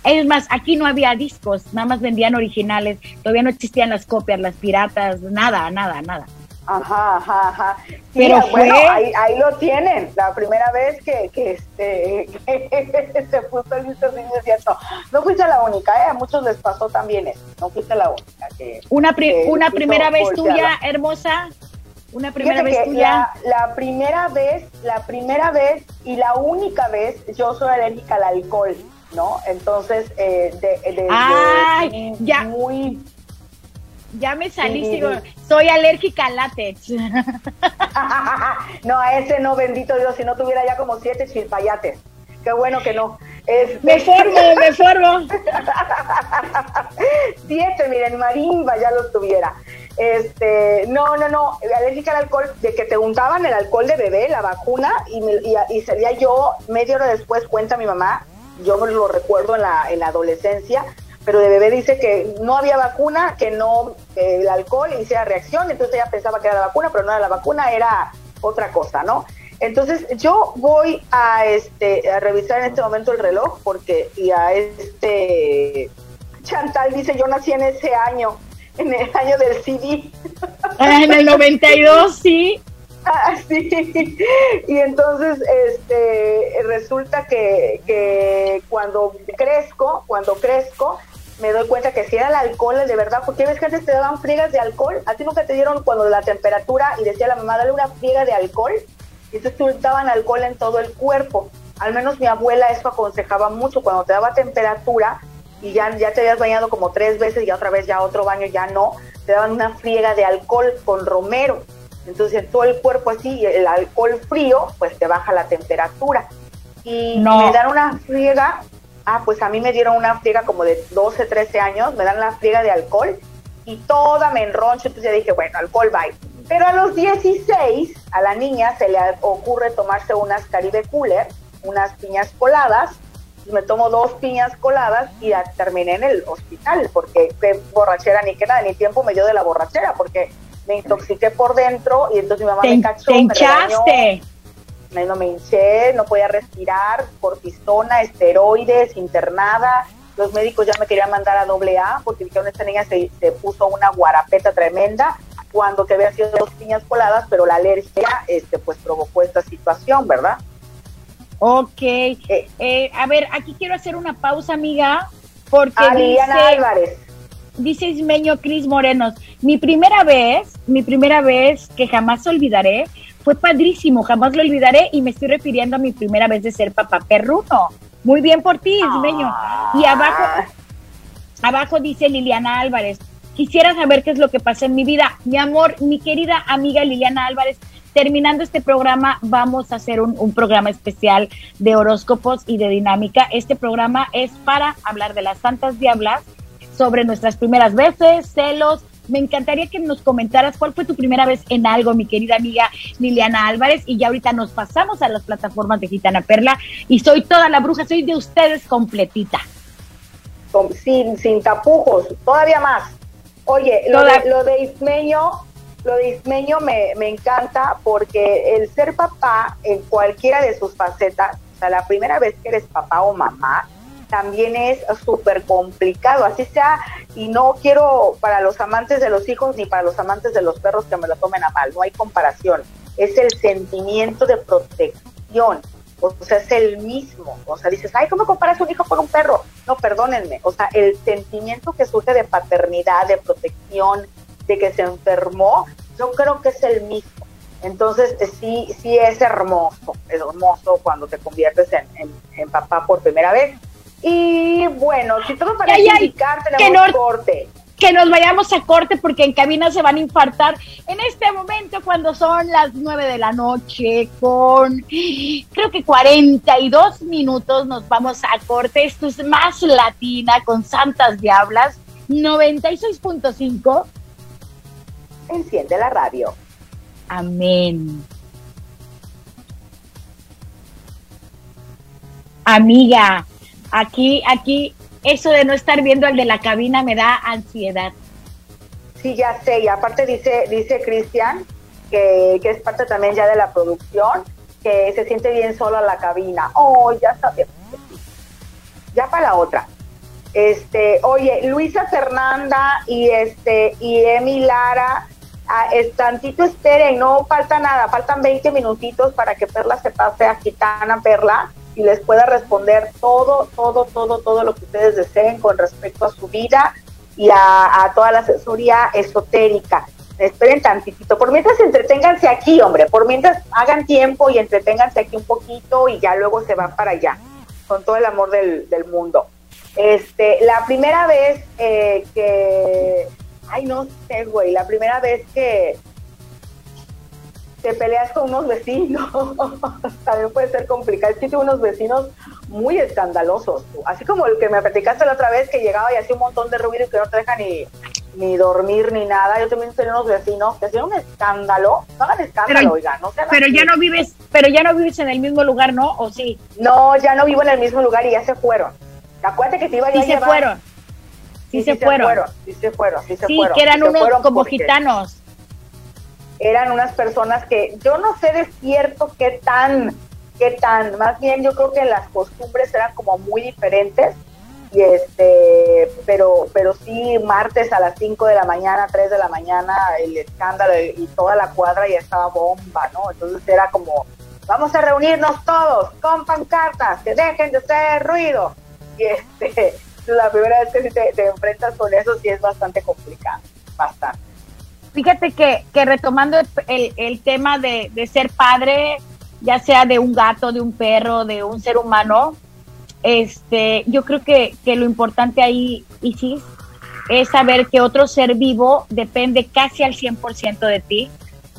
Es más, aquí no había discos, nada más vendían originales, todavía no existían las copias, las piratas, nada, nada, nada. Ajá, ajá, ajá. Pero bueno, ahí, ahí, lo tienen. La primera vez que, que este *laughs* que se puso el visto niño cierto. No fuiste la única, ¿eh? A muchos les pasó también eso. No fuiste la única. Que, una una primera vez tuya, hermosa. Una primera vez tuya. La, primera vez, la primera vez y la única vez, yo soy alérgica al alcohol, ¿no? Entonces, eh, de, de, Ay, ya. muy ya me salí, soy alérgica al látex. *laughs* no, a ese no, bendito Dios, si no tuviera ya como siete chilpayates. Qué bueno que no. Me formo, *laughs* me formo. siete, miren, marimba ya los tuviera. Este, no, no, no, alérgica al alcohol, de que te untaban el alcohol de bebé, la vacuna, y, y, salía yo media hora después, cuenta mi mamá, yo me lo recuerdo en la, en la adolescencia, pero de bebé dice que no había vacuna, que no el alcohol hiciera reacción, entonces ella pensaba que era la vacuna, pero no era la vacuna, era otra cosa, ¿no? Entonces yo voy a este a revisar en este momento el reloj porque y a este Chantal dice yo nací en ese año, en el año del CD. Ah, en el 92, sí. *laughs* Sí. Y entonces este resulta que, que cuando crezco, cuando crezco, me doy cuenta que si era el alcohol de verdad, porque ves que antes te daban friegas de alcohol, a ti nunca te dieron cuando la temperatura y decía la mamá, dale una friega de alcohol, y entonces te untaban alcohol en todo el cuerpo. Al menos mi abuela eso aconsejaba mucho, cuando te daba temperatura y ya, ya te habías bañado como tres veces y otra vez ya otro baño ya no, te daban una friega de alcohol con romero. Entonces en todo el cuerpo así, el alcohol frío, pues te baja la temperatura. Y me dan una friega Ah, pues a mí me dieron una friega como de 12, 13 años, me dan la friega de alcohol y toda me enroncho, entonces ya dije, bueno, alcohol bye. Pero a los 16, a la niña se le ocurre tomarse unas Caribe Cooler, unas piñas coladas, me tomo dos piñas coladas y terminé en el hospital, porque qué borrachera ni qué nada, ni tiempo me dio de la borrachera, porque me intoxiqué por dentro y entonces mi mamá me cachó. Te no me hinché, no podía respirar, cortisona, esteroides, internada. Los médicos ya me querían mandar a doble A porque dijeron esta niña se, puso una guarapeta tremenda cuando que había sido dos piñas coladas, pero la alergia este, pues provocó esta situación, ¿verdad? Ok. Eh, eh, a ver, aquí quiero hacer una pausa, amiga, porque dice, Álvarez. Dice Ismeño Cris Morenos, mi primera vez, mi primera vez que jamás olvidaré fue padrísimo, jamás lo olvidaré y me estoy refiriendo a mi primera vez de ser papá perruno. Muy bien por ti, Ismeño. Y ah. abajo, abajo dice Liliana Álvarez, quisiera saber qué es lo que pasa en mi vida. Mi amor, mi querida amiga Liliana Álvarez, terminando este programa, vamos a hacer un, un, programa especial de horóscopos y de dinámica. Este programa es para hablar de las santas diablas, sobre nuestras primeras veces, celos, me encantaría que nos comentaras cuál fue tu primera vez en algo, mi querida amiga Liliana Álvarez, y ya ahorita nos pasamos a las plataformas de Gitana Perla, y soy toda la bruja, soy de ustedes completita. sin, sin tapujos, todavía más. Oye, lo, de, lo de Ismeño, lo de Ismeño me, me encanta porque el ser papá en cualquiera de sus facetas, o sea, la primera vez que eres papá o mamá, también es súper complicado, así sea, y no quiero para los amantes de los hijos ni para los amantes de los perros que me lo tomen a mal, no hay comparación, es el sentimiento de protección, o sea, es el mismo, o sea, dices, ay, ¿cómo comparas un hijo con un perro? No, perdónenme, o sea, el sentimiento que surge de paternidad, de protección, de que se enfermó, yo creo que es el mismo. Entonces, sí, sí es hermoso, es hermoso cuando te conviertes en, en papá por primera vez. Y bueno, si todo parece indicar, tenemos que corte. Que nos vayamos a corte porque en cabina se van a infartar en este momento cuando son las nueve de la noche con creo que 42 minutos nos vamos a corte. Esto es más latina con Santas Diablas 96.5. Enciende la radio. Amén. Amiga, Aquí, aquí, eso de no estar viendo al de la cabina me da ansiedad. Sí, ya sé, y aparte dice, dice Cristian, que, es parte también ya de la producción, que se siente bien solo en la cabina. Oh, ya sabía. Ya para la otra. Este, oye, Luisa Fernanda y este, y Emi Lara, ah, tantito esperen, no falta nada, faltan 20 minutitos para que Perla se pase a Gitana Perla y les pueda responder todo, todo, todo, todo lo que ustedes deseen con respecto a su vida y a, toda la asesoría esotérica. Esperen tantitito. Por mientras entreténganse aquí, hombre. Por mientras hagan tiempo y entreténganse aquí un poquito y ya luego se van para allá. Con todo el amor del, mundo. Este, la primera vez eh, que. Ay, no sé, güey. La primera vez que, te peleas con unos vecinos, *laughs* también puede ser complicado. Que tengo unos vecinos muy escandalosos, así como el que me platicaste la otra vez que llegaba y hacía un montón de ruido y que no te deja ni, ni dormir ni nada. Yo también tengo unos vecinos que hacían un escándalo, no hagan escándalo, oigan, no Pero ya no vives, pero ya no vives en el mismo lugar, ¿no? ¿O sí? No, ya no vivo en el mismo lugar y ya se fueron. Acuérdate que te iba a sí se fueron. Sí, se, fueron. Sí se fueron, sí se sí, que eran unos como gitanos eran unas personas que yo no sé de cierto qué tan, qué tan, más bien yo creo que las costumbres eran como muy diferentes y este, pero, pero sí martes a las 5 de la mañana, 3 de la mañana, el escándalo y toda la cuadra ya estaba bomba, ¿no? Entonces era como, vamos a reunirnos todos con pancartas, que dejen de hacer ruido. Y este, *laughs* la primera vez que te, te enfrentas con eso sí es bastante complicado, bastante. Fíjate que, que retomando el, el tema de, de, ser padre, ya sea de un gato, de un perro, de un ser humano, este, yo creo que, que lo importante ahí, Isis, es saber que otro ser vivo depende casi al 100% de ti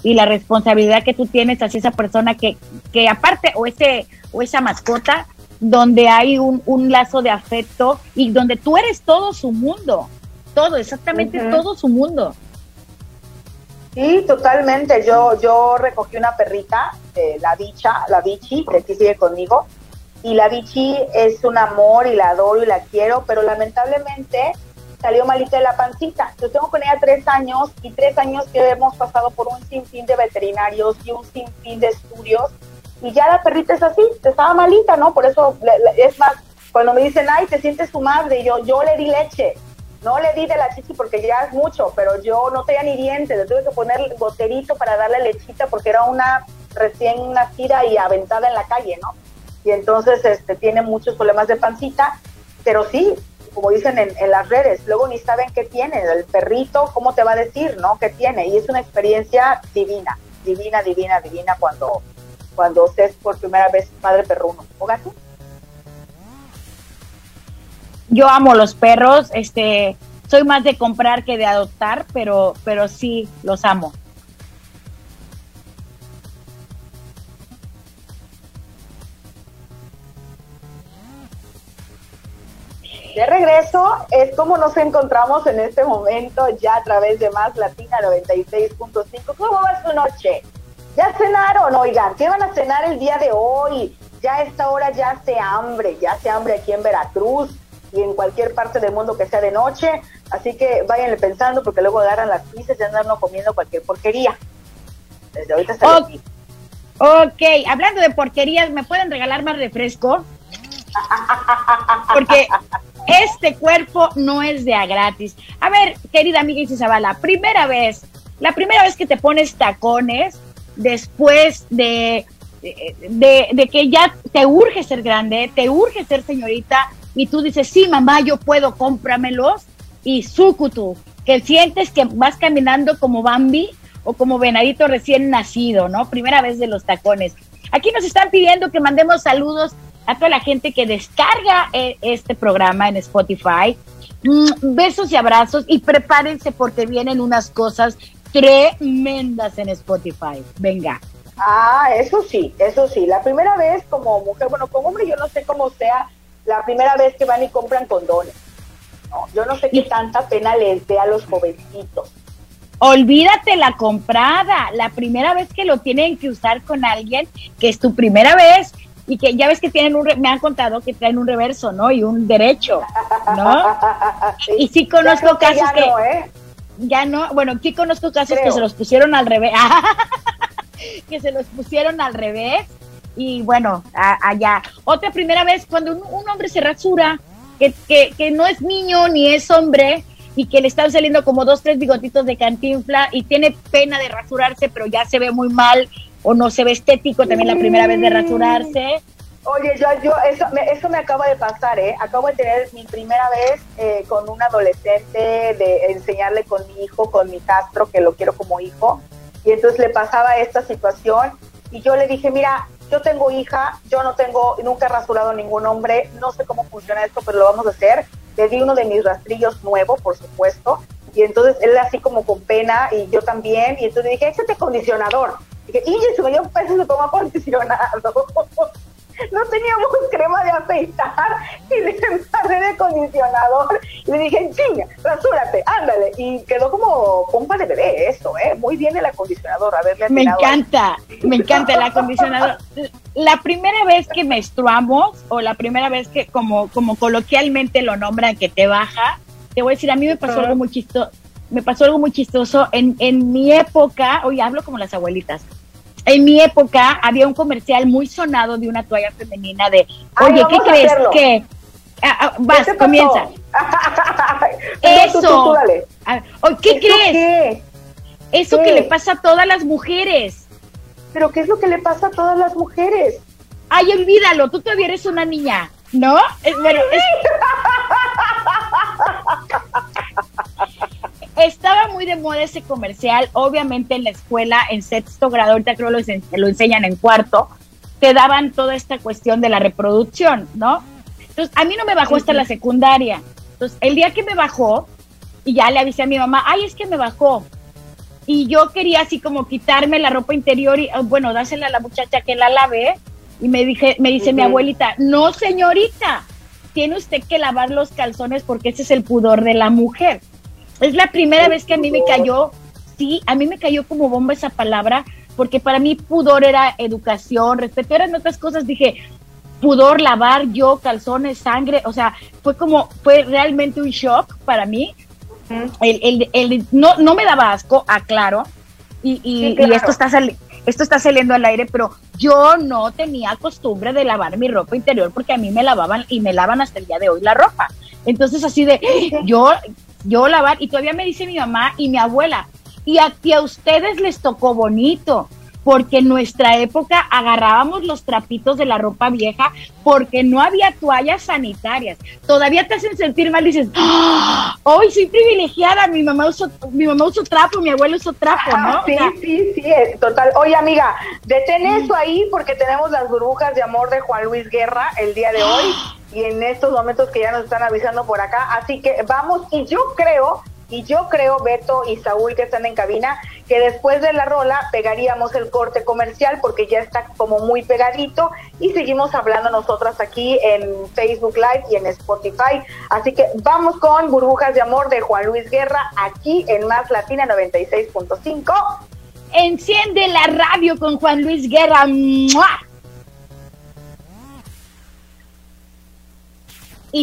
y la responsabilidad que tú tienes hacia esa persona que, que aparte, o, ese, o esa mascota, donde hay un, un lazo de afecto y donde tú eres todo su mundo, todo, exactamente todo su mundo. Sí, totalmente. Yo, yo recogí una perrita, la bicha, la bichi, que aquí sigue conmigo, y la bichi es un amor y la adoro y la quiero, pero lamentablemente salió malita de la pancita. Yo tengo con ella tres años y tres años que hemos pasado por un sinfín de veterinarios y un sinfín de estudios y ya la perrita es así, estaba malita, ¿no? Por eso es más, cuando me dicen, ay, te sientes su madre, yo, yo le di leche, no le di de la chichi porque ya es mucho, pero yo no tenía ni dientes, le tuve que poner goterito para darle lechita porque era una recién nacida y aventada en la calle, ¿no? Y entonces este, tiene muchos problemas de pancita, pero sí, como dicen en, las redes, luego ni saben qué tiene, el perrito, ¿cómo te va a decir, no? ¿Qué tiene? Y es una experiencia divina, divina, divina, divina cuando, cuando es por primera vez padre perruno. ¿O gato? Yo amo los perros, este, soy más de comprar que de adoptar, pero, pero sí los amo. Ya regreso, es como nos encontramos en este momento ya a través de Más Latina 96.5. ¿Cómo va su noche? ¿Ya cenaron? Oigan, ¿qué van a cenar el día de hoy? Ya a esta hora ya hace hambre, ya hace hambre aquí en Veracruz y en cualquier parte del mundo que sea de noche. Así que váyanle pensando porque luego agarran las pizzas y andan comiendo cualquier porquería. Desde ahorita está Ok, okay. hablando de porquerías, ¿me pueden regalar más refresco? Porque este cuerpo no es de a gratis. A ver, querida amiga Isabela, primera vez, la primera vez que te pones tacones después de, de, de, que ya te urge ser grande, te urge ser señorita, y tú dices, sí, mamá, yo puedo, cómpramelos, y sucutu, que sientes que vas caminando como Bambi o como venadito recién nacido, ¿no? Primera vez de los tacones. Aquí nos están pidiendo que mandemos saludos a toda la gente que descarga eh, este programa en Spotify. Mm, besos y abrazos y prepárense porque vienen unas cosas tremendas en Spotify. Venga. Ah, eso sí, eso sí. La primera vez como mujer, bueno, como hombre yo no sé cómo sea la primera vez que van y compran condones. No, yo no sé qué tanta pena les dé a los jovencitos. Olvídate la comprada, la primera vez que lo tienen que usar con alguien, que es tu primera vez, y que ya ves que tienen un, me han contado que traen un reverso, ¿no? Y un derecho, ¿no? *laughs* Y sí conozco casos que... Ya no, ¿eh? Ya no, bueno, sí conozco casos que se los pusieron al revés, *laughs* que se los pusieron al revés y bueno, allá. Otra primera vez cuando un, hombre se rasura, que, que, que no es niño ni es hombre, y que le están saliendo como dos, tres bigotitos de cantinfla y tiene pena de rasurarse, pero ya se ve muy mal o no se ve estético también la primera vez de rasurarse. Oye, yo, yo eso, me, eso me acaba de pasar, ¿eh? Acabo de tener mi primera vez eh, con un adolescente, de enseñarle con mi hijo, con mi Castro, que lo quiero como hijo, y entonces le pasaba esta situación y yo le dije, mira, yo tengo hija, yo no tengo, nunca he rasurado ningún hombre, no sé cómo funciona esto, pero lo vamos a hacer. Le di uno de mis rastrillos nuevo, por supuesto, y entonces él así como con pena y yo también, y entonces dije, échate acondicionador. Dije, y se me dio peso y se toma acondicionado. *laughs* no teníamos crema de afeitar y le embarré de acondicionador y le dije, chinga, rasúrate, ándale. Y quedó como pompa de bebé eso, ¿eh? Muy bien el acondicionador, a verle Me encanta, me encanta el acondicionador. La primera vez que menstruamos o la primera vez que como, como coloquialmente lo nombran que te baja, te voy a decir, a mí me pasó algo muy chistoso me pasó algo muy chistoso. En, en mi época, hoy hablo como las abuelitas, en mi época había un comercial muy sonado de una toalla femenina de, oye, ¿qué crees que? Ah, ah, vas, comienza. *laughs* Eso. ¿Qué crees? Eso que le pasa a todas las mujeres. ¿Pero qué es lo que le pasa a todas las mujeres? Ay, olvídalo, tú todavía eres una niña, ¿no? bueno, es... *laughs* Estaba muy de moda ese comercial, obviamente en la escuela, en sexto grado, ahorita creo lo, lo enseñan en cuarto, te daban toda esta cuestión de la reproducción, ¿no? Entonces, a mí no me bajó hasta la secundaria. Entonces, el día que me bajó, y ya le avisé a mi mamá, ay, es que me bajó. Y yo quería así como quitarme la ropa interior y, bueno, dársela a la muchacha que la lave. Y me, dije, me dice mi abuelita, no, señorita, tiene usted que lavar los calzones porque ese es el pudor de la mujer. Es la primera vez que a mí me cayó, sí, a mí me cayó como bomba esa palabra, porque para mí pudor era educación, respeto eran otras cosas. Dije, pudor, lavar yo, calzones, sangre, o sea, fue como, fue realmente un shock para mí. el, el, el, no, no me daba asco, aclaro, y, y, y esto está esto está saliendo al aire, pero yo no tenía costumbre de lavar mi ropa interior porque a mí me lavaban y me lavan hasta el día de hoy la ropa. Entonces así de, yo yo lavar, y todavía me dice mi mamá y mi abuela, y a, a ustedes les tocó bonito, porque en nuestra época agarrábamos los trapitos de la ropa vieja porque no había toallas sanitarias. Todavía te hacen sentir mal, dices, ¡Ah! hoy soy privilegiada, mi mamá usó, mi mamá usó trapo, mi abuelo usó trapo, ¿no? sí, sí, sí, total. Oye, amiga, detén eso ahí porque tenemos las burbujas de amor de Juan Luis Guerra el día de hoy y en estos momentos que ya nos están avisando por acá. Así que vamos, y yo creo Y yo creo, Beto y Saúl que están en cabina, que después de la rola pegaríamos el corte comercial porque ya está como muy pegadito y seguimos hablando nosotras aquí en Facebook Live y en Spotify. Así que vamos con Burbujas de Amor de Juan Luis Guerra aquí en Más Latina 96.5. Enciende la radio con Juan Luis Guerra. Y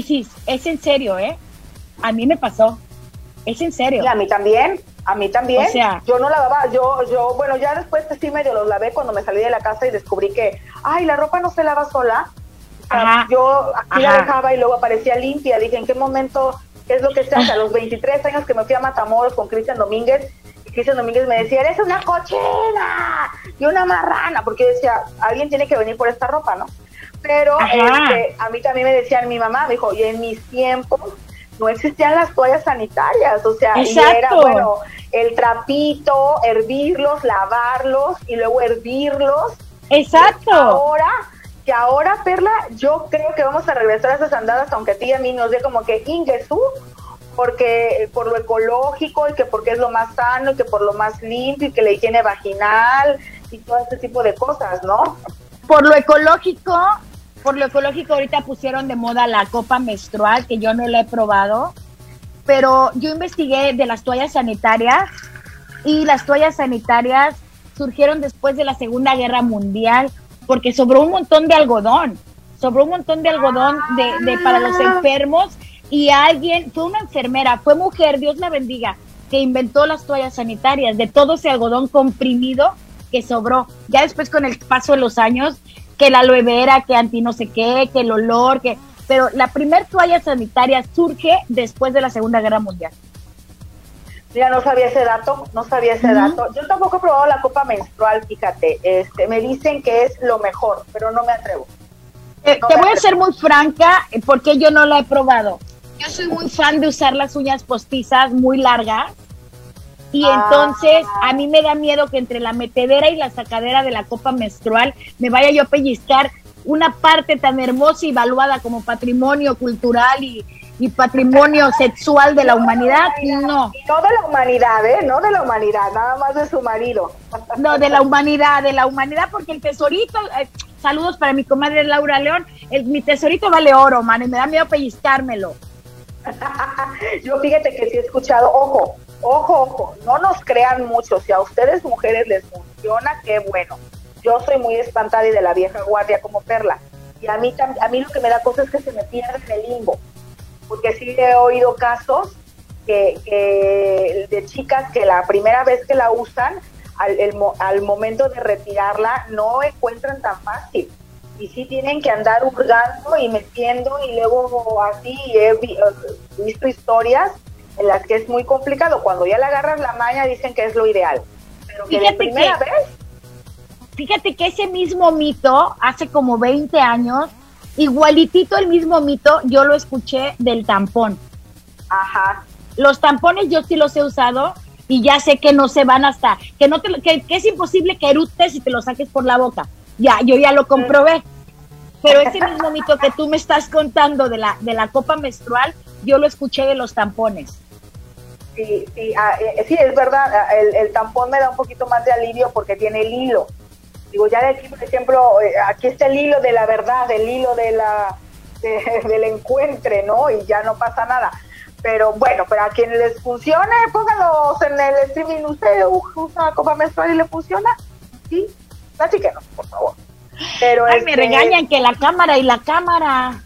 sí, es en serio, ¿eh? A mí me pasó. Es en serio. Y a mí también. A mí también. O sea, yo no lavaba, yo, yo, bueno, ya después sí medio los lavé cuando me salí de la casa y descubrí que, ay, la ropa no se lava sola. yo aquí la dejaba y luego aparecía limpia. Dije, ¿en qué momento qué es lo que se hace? A los 23 años que me fui a Matamoros con Cristian Domínguez, y Cristian Domínguez me decía, eres una cochina y una marrana, porque decía, alguien tiene que venir por esta ropa, ¿no? Pero este, a mí también me decían mi mamá, me dijo, y en mis tiempos no existían las toallas sanitarias, o sea, y era, bueno, el trapito, hervirlos, lavarlos y luego hervirlos. Exacto. ahora, que ahora, Perla, yo creo que vamos a regresar a esas andadas, aunque a ti y a mí nos dé como que Ingesu, porque por lo ecológico y que porque es lo más sano y que por lo más limpio y que la higiene vaginal y todo este tipo de cosas, ¿no? Por lo ecológico por lo ecológico ahorita pusieron de moda la copa menstrual, que yo no la he probado, pero yo investigué de las toallas sanitarias y las toallas sanitarias surgieron después de la Segunda Guerra Mundial porque sobró un montón de algodón, sobró un montón de algodón de, para los ah. enfermos y alguien, fue una enfermera, fue mujer, Dios la bendiga, que inventó las toallas sanitarias de todo ese algodón comprimido que sobró. Ya después con el paso de los años que la aloe vera, que anti no sé qué, que el olor, que... Pero la primer toalla sanitaria surge después de la Segunda Guerra Mundial. Mira, no sabía ese dato, no sabía ese dato. Yo tampoco he probado la copa menstrual, fíjate. Este, me dicen que es lo mejor, pero no me atrevo. te voy a ser muy franca, porque yo no la he probado. Yo soy muy fan de usar las uñas postizas muy largas y entonces a mí me da miedo que entre la metedera y la sacadera de la copa menstrual me vaya yo a pellizcar una parte tan hermosa y valuada como patrimonio cultural y, patrimonio *laughs* sexual de la humanidad, no. No de la humanidad, ¿eh? No de la humanidad, nada más de su marido. *laughs* No, de la humanidad, de la humanidad, porque el tesorito, eh, saludos para mi comadre Laura León, el, mi tesorito vale oro, man, y me da miedo pellizcármelo. *laughs* Yo fíjate que sí he escuchado, ojo, ojo, ojo, no nos crean mucho, si a ustedes mujeres les funciona, qué bueno. Yo soy muy espantada y de la vieja guardia como Perla. Y a mí, a mí lo que me da cosa es que se me pierde en el limbo. Porque sí he oído casos que, de chicas que la primera vez que la usan, al, al momento de retirarla, no encuentran tan fácil y sí tienen que andar hurgando y metiendo y luego así he visto historias en las que es muy complicado. Cuando ya le agarras la maña dicen que es lo ideal. Pero que fíjate primera vez. Fíjate que ese mismo mito, hace como 20 años, igualitito el mismo mito, yo lo escuché del tampón. Ajá. Los tampones yo sí los he usado y ya sé que no se van hasta, que no te, que, es imposible que erutes y te lo saques por la boca. Ya, yo ya lo comprobé. Pero ese mismo *laughs* mito que tú me estás contando de la, de la copa menstrual, yo lo escuché de los tampones. Sí, sí, ah, eh, sí, es verdad, ah, el, tampón me da un poquito más de alivio porque tiene el hilo. Digo, ya de aquí, por ejemplo, eh, aquí está el hilo de la verdad, el hilo de la, *laughs* del encuentre, ¿no? Y ya no pasa nada. Pero bueno, pero a quienes les funcione, póngalos en el streaming. ¿Usted usa copa menstrual y le funciona? Sí, no, por favor. Pero Ay, me este regañan que la cámara y la cámara.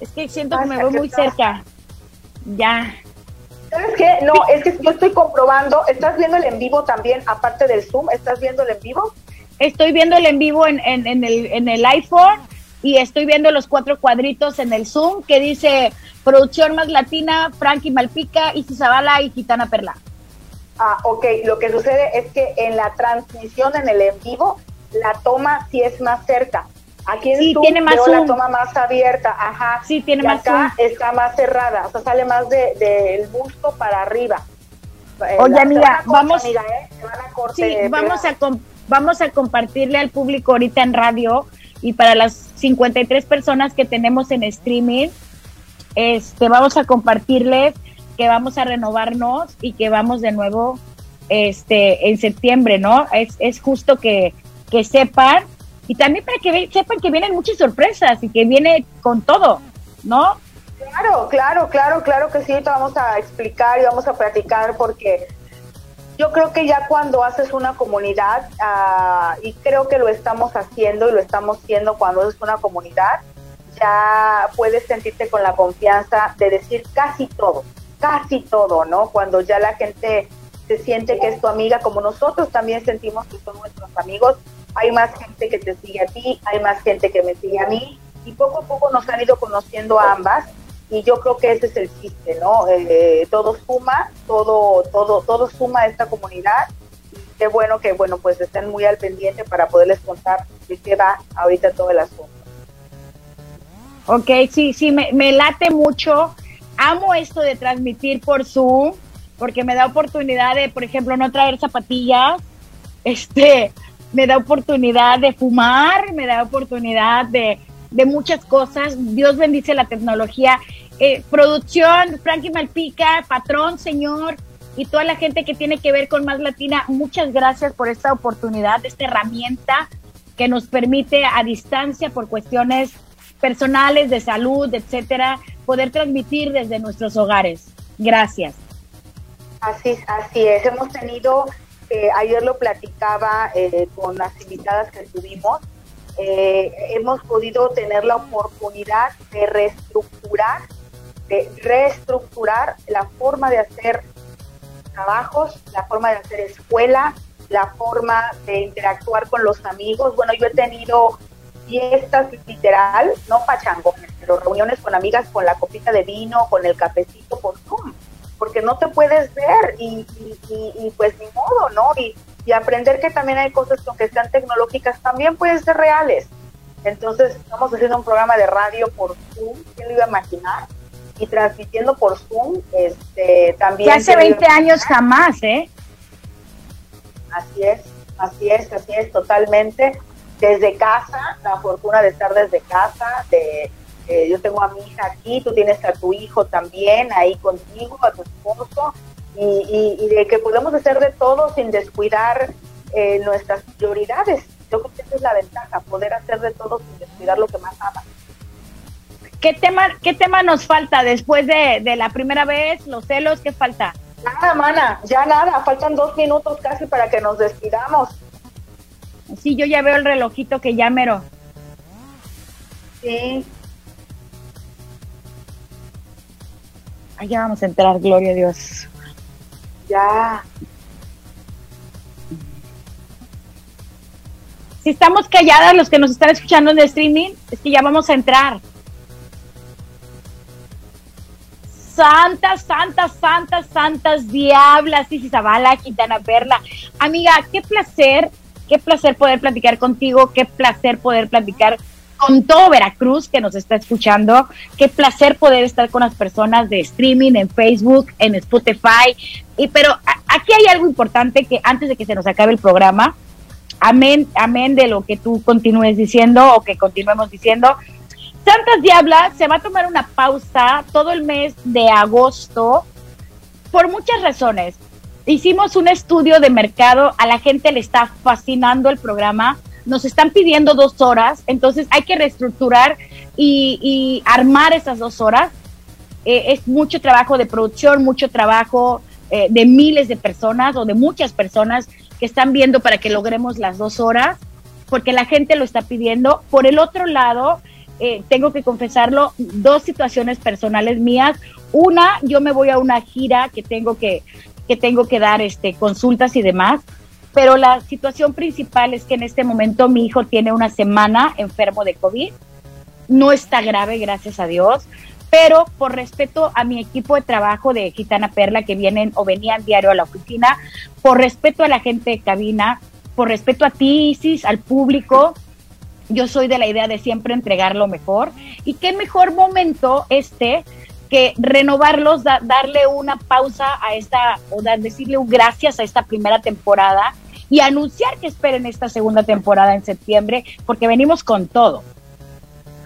Es que siento que me voy muy cerca. Ya. ¿Sabes qué? No, es que yo estoy comprobando, ¿estás viendo el en vivo también, aparte del Zoom? ¿Estás viendo el en vivo? Estoy viendo el en vivo en, en, el, en el iPhone y estoy viendo los cuatro cuadritos en el Zoom que dice Producción Más Latina, Frankie Malpica, Isis Zavala y Gitana Perla. Ah, ok. Lo que sucede es que en la transmisión, en el en vivo, la toma sí es más cerca. Aquí en sí, tiene más la toma más abierta, ajá. Sí, tiene y más acá está más cerrada, o sea, sale más del de, busto para arriba. Eh, Oye, amiga, vamos, ¿eh? sí, vamos a vamos a compartirle al público ahorita en radio y para las 53 personas que tenemos en streaming, este, vamos a compartirles que vamos a renovarnos y que vamos de nuevo este en septiembre, ¿no? Es, es justo que, que sepan y también para que sepan que vienen muchas sorpresas y que viene con todo, ¿no? Claro, claro, claro, claro que sí, te vamos a explicar y vamos a platicar porque yo creo que ya cuando haces una comunidad, uh, y creo que lo estamos haciendo y lo estamos haciendo cuando haces una comunidad, ya puedes sentirte con la confianza de decir casi todo, casi todo, ¿no? Cuando ya la gente se siente que es tu amiga, como nosotros también sentimos que son nuestros amigos, hay más gente que te sigue a ti, hay más gente que me sigue a mí, y poco a poco nos han ido conociendo ambas, y yo creo que ese es el chiste, ¿no? Eh, todo suma, todo, todo, todo suma a esta comunidad, qué bueno que, bueno, pues estén muy al pendiente para poderles contar de qué va ahorita todo el asunto. Ok, sí, sí, me, me late mucho. Amo esto de transmitir por Zoom, porque me da oportunidad de, por ejemplo, no traer zapatillas, *laughs* este, me da oportunidad de fumar, me da oportunidad de, de muchas cosas. Dios bendice la tecnología. Eh, producción, Frankie Malpica, patrón, señor, y toda la gente que tiene que ver con Más Latina, muchas gracias por esta oportunidad, esta herramienta que nos permite a distancia por cuestiones personales, de salud, etcétera, poder transmitir desde nuestros hogares. Gracias. Así, así es. Hemos tenido, ayer lo platicaba eh, con las invitadas que tuvimos, eh, hemos podido tener la oportunidad de reestructurar, de reestructurar la forma de hacer trabajos, la forma de hacer escuela, la forma de interactuar con los amigos. Bueno, yo he tenido fiestas literal, no pachangones, pero reuniones con amigas con la copita de vino, con el cafecito por Zoom, porque no te puedes ver y, y, pues ni modo, ¿no? Y, y, aprender que también hay cosas que aunque sean tecnológicas también pueden ser reales. Entonces estamos haciendo un programa de radio por Zoom, ¿quién lo iba a imaginar? Y transmitiendo por Zoom, este, también... Que hace 20 años jamás, ¿eh? Así es, así es, así es, totalmente desde casa, la fortuna de estar desde casa, de eh, yo tengo a mi hija aquí, tú tienes a tu hijo también ahí contigo, a tu esposo, y, y, de que podemos hacer de todo sin descuidar eh, nuestras prioridades. Yo creo que esa es la ventaja, poder hacer de todo sin descuidar lo que más amas. ¿Qué tema, ¿Qué tema nos falta después de, de la primera vez, los celos? ¿Qué falta? Nada, mana, ya nada, faltan dos minutos casi para que nos despidamos. Sí, yo ya veo el relojito que ya mero. Sí. Allá vamos a entrar, gloria a Dios. Ya. Si estamos calladas, los que nos están escuchando en streaming, es que ya vamos a entrar. Santas, santas, santas, santas diablas, Sisi Zabala, Quintana Perla. Amiga, qué placer Qué placer poder platicar contigo, qué placer poder platicar con todo Veracruz que nos está escuchando. Qué placer poder estar con las personas de streaming en Facebook, en Spotify. Y pero aquí hay algo importante que antes de que se nos acabe el programa, amén, amén de lo que tú continúes diciendo o que continuemos diciendo. Santas Diablas se va a tomar una pausa todo el mes de agosto por muchas razones hicimos un estudio de mercado, a la gente le está fascinando el programa, nos están pidiendo dos horas, entonces hay que reestructurar y, armar esas dos horas. Eh, es mucho trabajo de producción, mucho trabajo eh, de miles de personas o de muchas personas que están viendo para que logremos las dos horas, porque la gente lo está pidiendo. Por el otro lado, eh, tengo que confesarlo, dos situaciones personales mías. Una, yo me voy a una gira que tengo que que tengo que dar este, consultas y demás. Pero la situación principal es que en este momento mi hijo tiene una semana enfermo de COVID. No está grave, gracias a Dios. Pero por respeto a mi equipo de trabajo de Gitana Perla que vienen o venían diario a la oficina, por respeto a la gente de cabina, por respeto a ti, Isis, al público, yo soy de la idea de siempre entregar lo mejor. Y qué mejor momento este que renovarlos, darle una pausa a esta, o decirle un gracias a esta primera temporada y anunciar que esperen esta segunda temporada en septiembre, porque venimos con todo.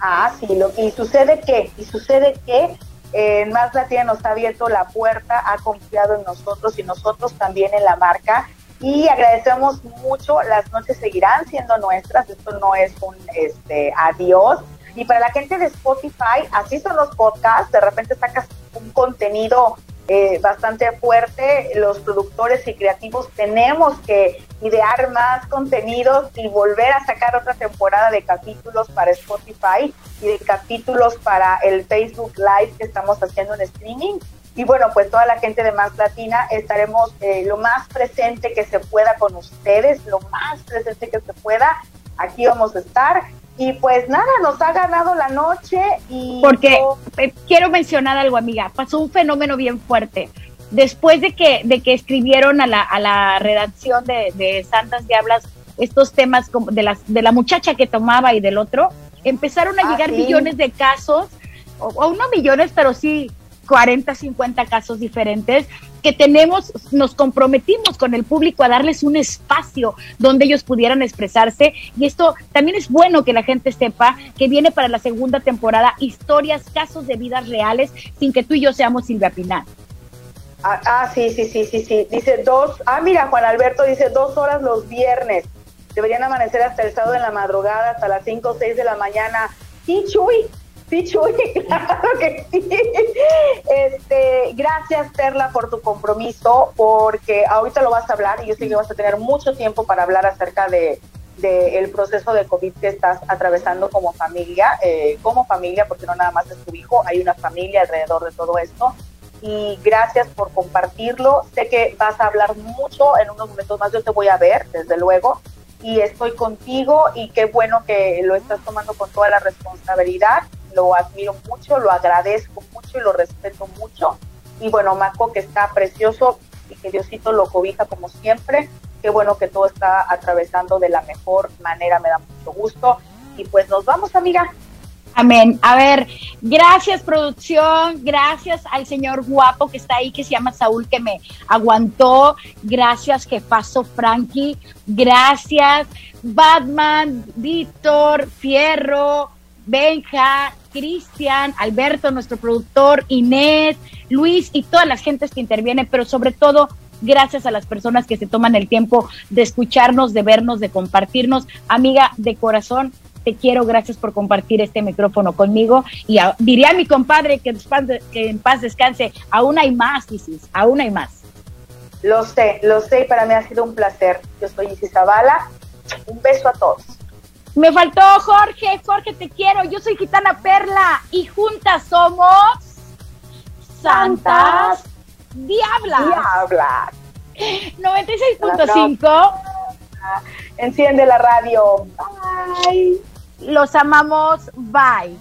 Ah, sí, lo, y sucede que, y sucede que En Más Latina nos ha abierto la puerta, ha confiado en nosotros y nosotros también en la marca. Y agradecemos mucho, las noches seguirán siendo nuestras, esto no es un este, adiós. Y para la gente de Spotify, así son los podcasts, de repente sacas un contenido eh, bastante fuerte. Los productores y creativos tenemos que idear más contenidos y volver a sacar otra temporada de capítulos para Spotify y de capítulos para el Facebook Live que estamos haciendo en streaming. Y bueno, pues toda la gente de Más Latina estaremos eh, lo más presente que se pueda con ustedes, lo más presente que se pueda. Aquí vamos a estar y pues nada, nos ha ganado la noche y... Porque eh, quiero mencionar algo, amiga. Pasó un fenómeno bien fuerte. Después de que, de que escribieron a la, a la redacción de, de Santas Diablas estos temas de, las, de la muchacha que tomaba y del otro, empezaron a ah, llegar millones de casos, o, o, no millones, pero sí 40, 50 casos diferentes que tenemos, nos comprometimos con el público a darles un espacio donde ellos pudieran expresarse y esto también es bueno que la gente sepa que viene para la segunda temporada historias, casos de vidas reales sin que tú y yo seamos Silvia Pinal. Ah, ah, sí, sí, sí, sí, sí. Dice dos, ah, mira, Juan Alberto dice dos horas los viernes. Deberían amanecer hasta el sábado en la madrugada, hasta las 5 o 6 de la mañana. Sí, Chuy, Sí, Chuy, *laughs* claro que sí. Este, gracias, Perla, por tu compromiso, porque ahorita lo vas a hablar y yo sé que vas a tener mucho tiempo para hablar acerca de, el proceso de COVID que estás atravesando como familia, eh, como familia, porque no nada más es tu hijo, hay una familia alrededor de todo esto. Y gracias por compartirlo. Sé que vas a hablar mucho en unos momentos más. Yo te voy a ver, desde luego, y estoy contigo y qué bueno que lo estás tomando con toda la responsabilidad lo admiro mucho, lo agradezco mucho y lo respeto mucho. Y bueno, Maco, que está precioso y que Diosito lo cobija como siempre. Qué bueno que todo está atravesando de la mejor manera, me da mucho gusto. Y pues nos vamos, amiga. Amén. A ver, gracias producción, gracias al señor guapo que está ahí, que se llama Saúl, que me aguantó, gracias pasó Frankie, gracias Batman, Víctor, Fierro, Benja, Cristian, Alberto, nuestro productor, Inés, Luis y todas las gentes que intervienen, pero sobre todo gracias a las personas que se toman el tiempo de escucharnos, de vernos, de compartirnos. Amiga de corazón, te quiero, gracias por compartir este micrófono conmigo. Y diría a mi compadre que, que en paz descanse, aún hay más, Isis, aún hay más. Lo sé, lo sé y para mí ha sido un placer. Yo soy Isis Zavala. Un beso a todos. Me faltó Jorge, Jorge te quiero, yo soy Gitana Perla y juntas somos Santas Diablas. Diablas. 96.5. Enciende la radio. Bye. Los amamos. Bye.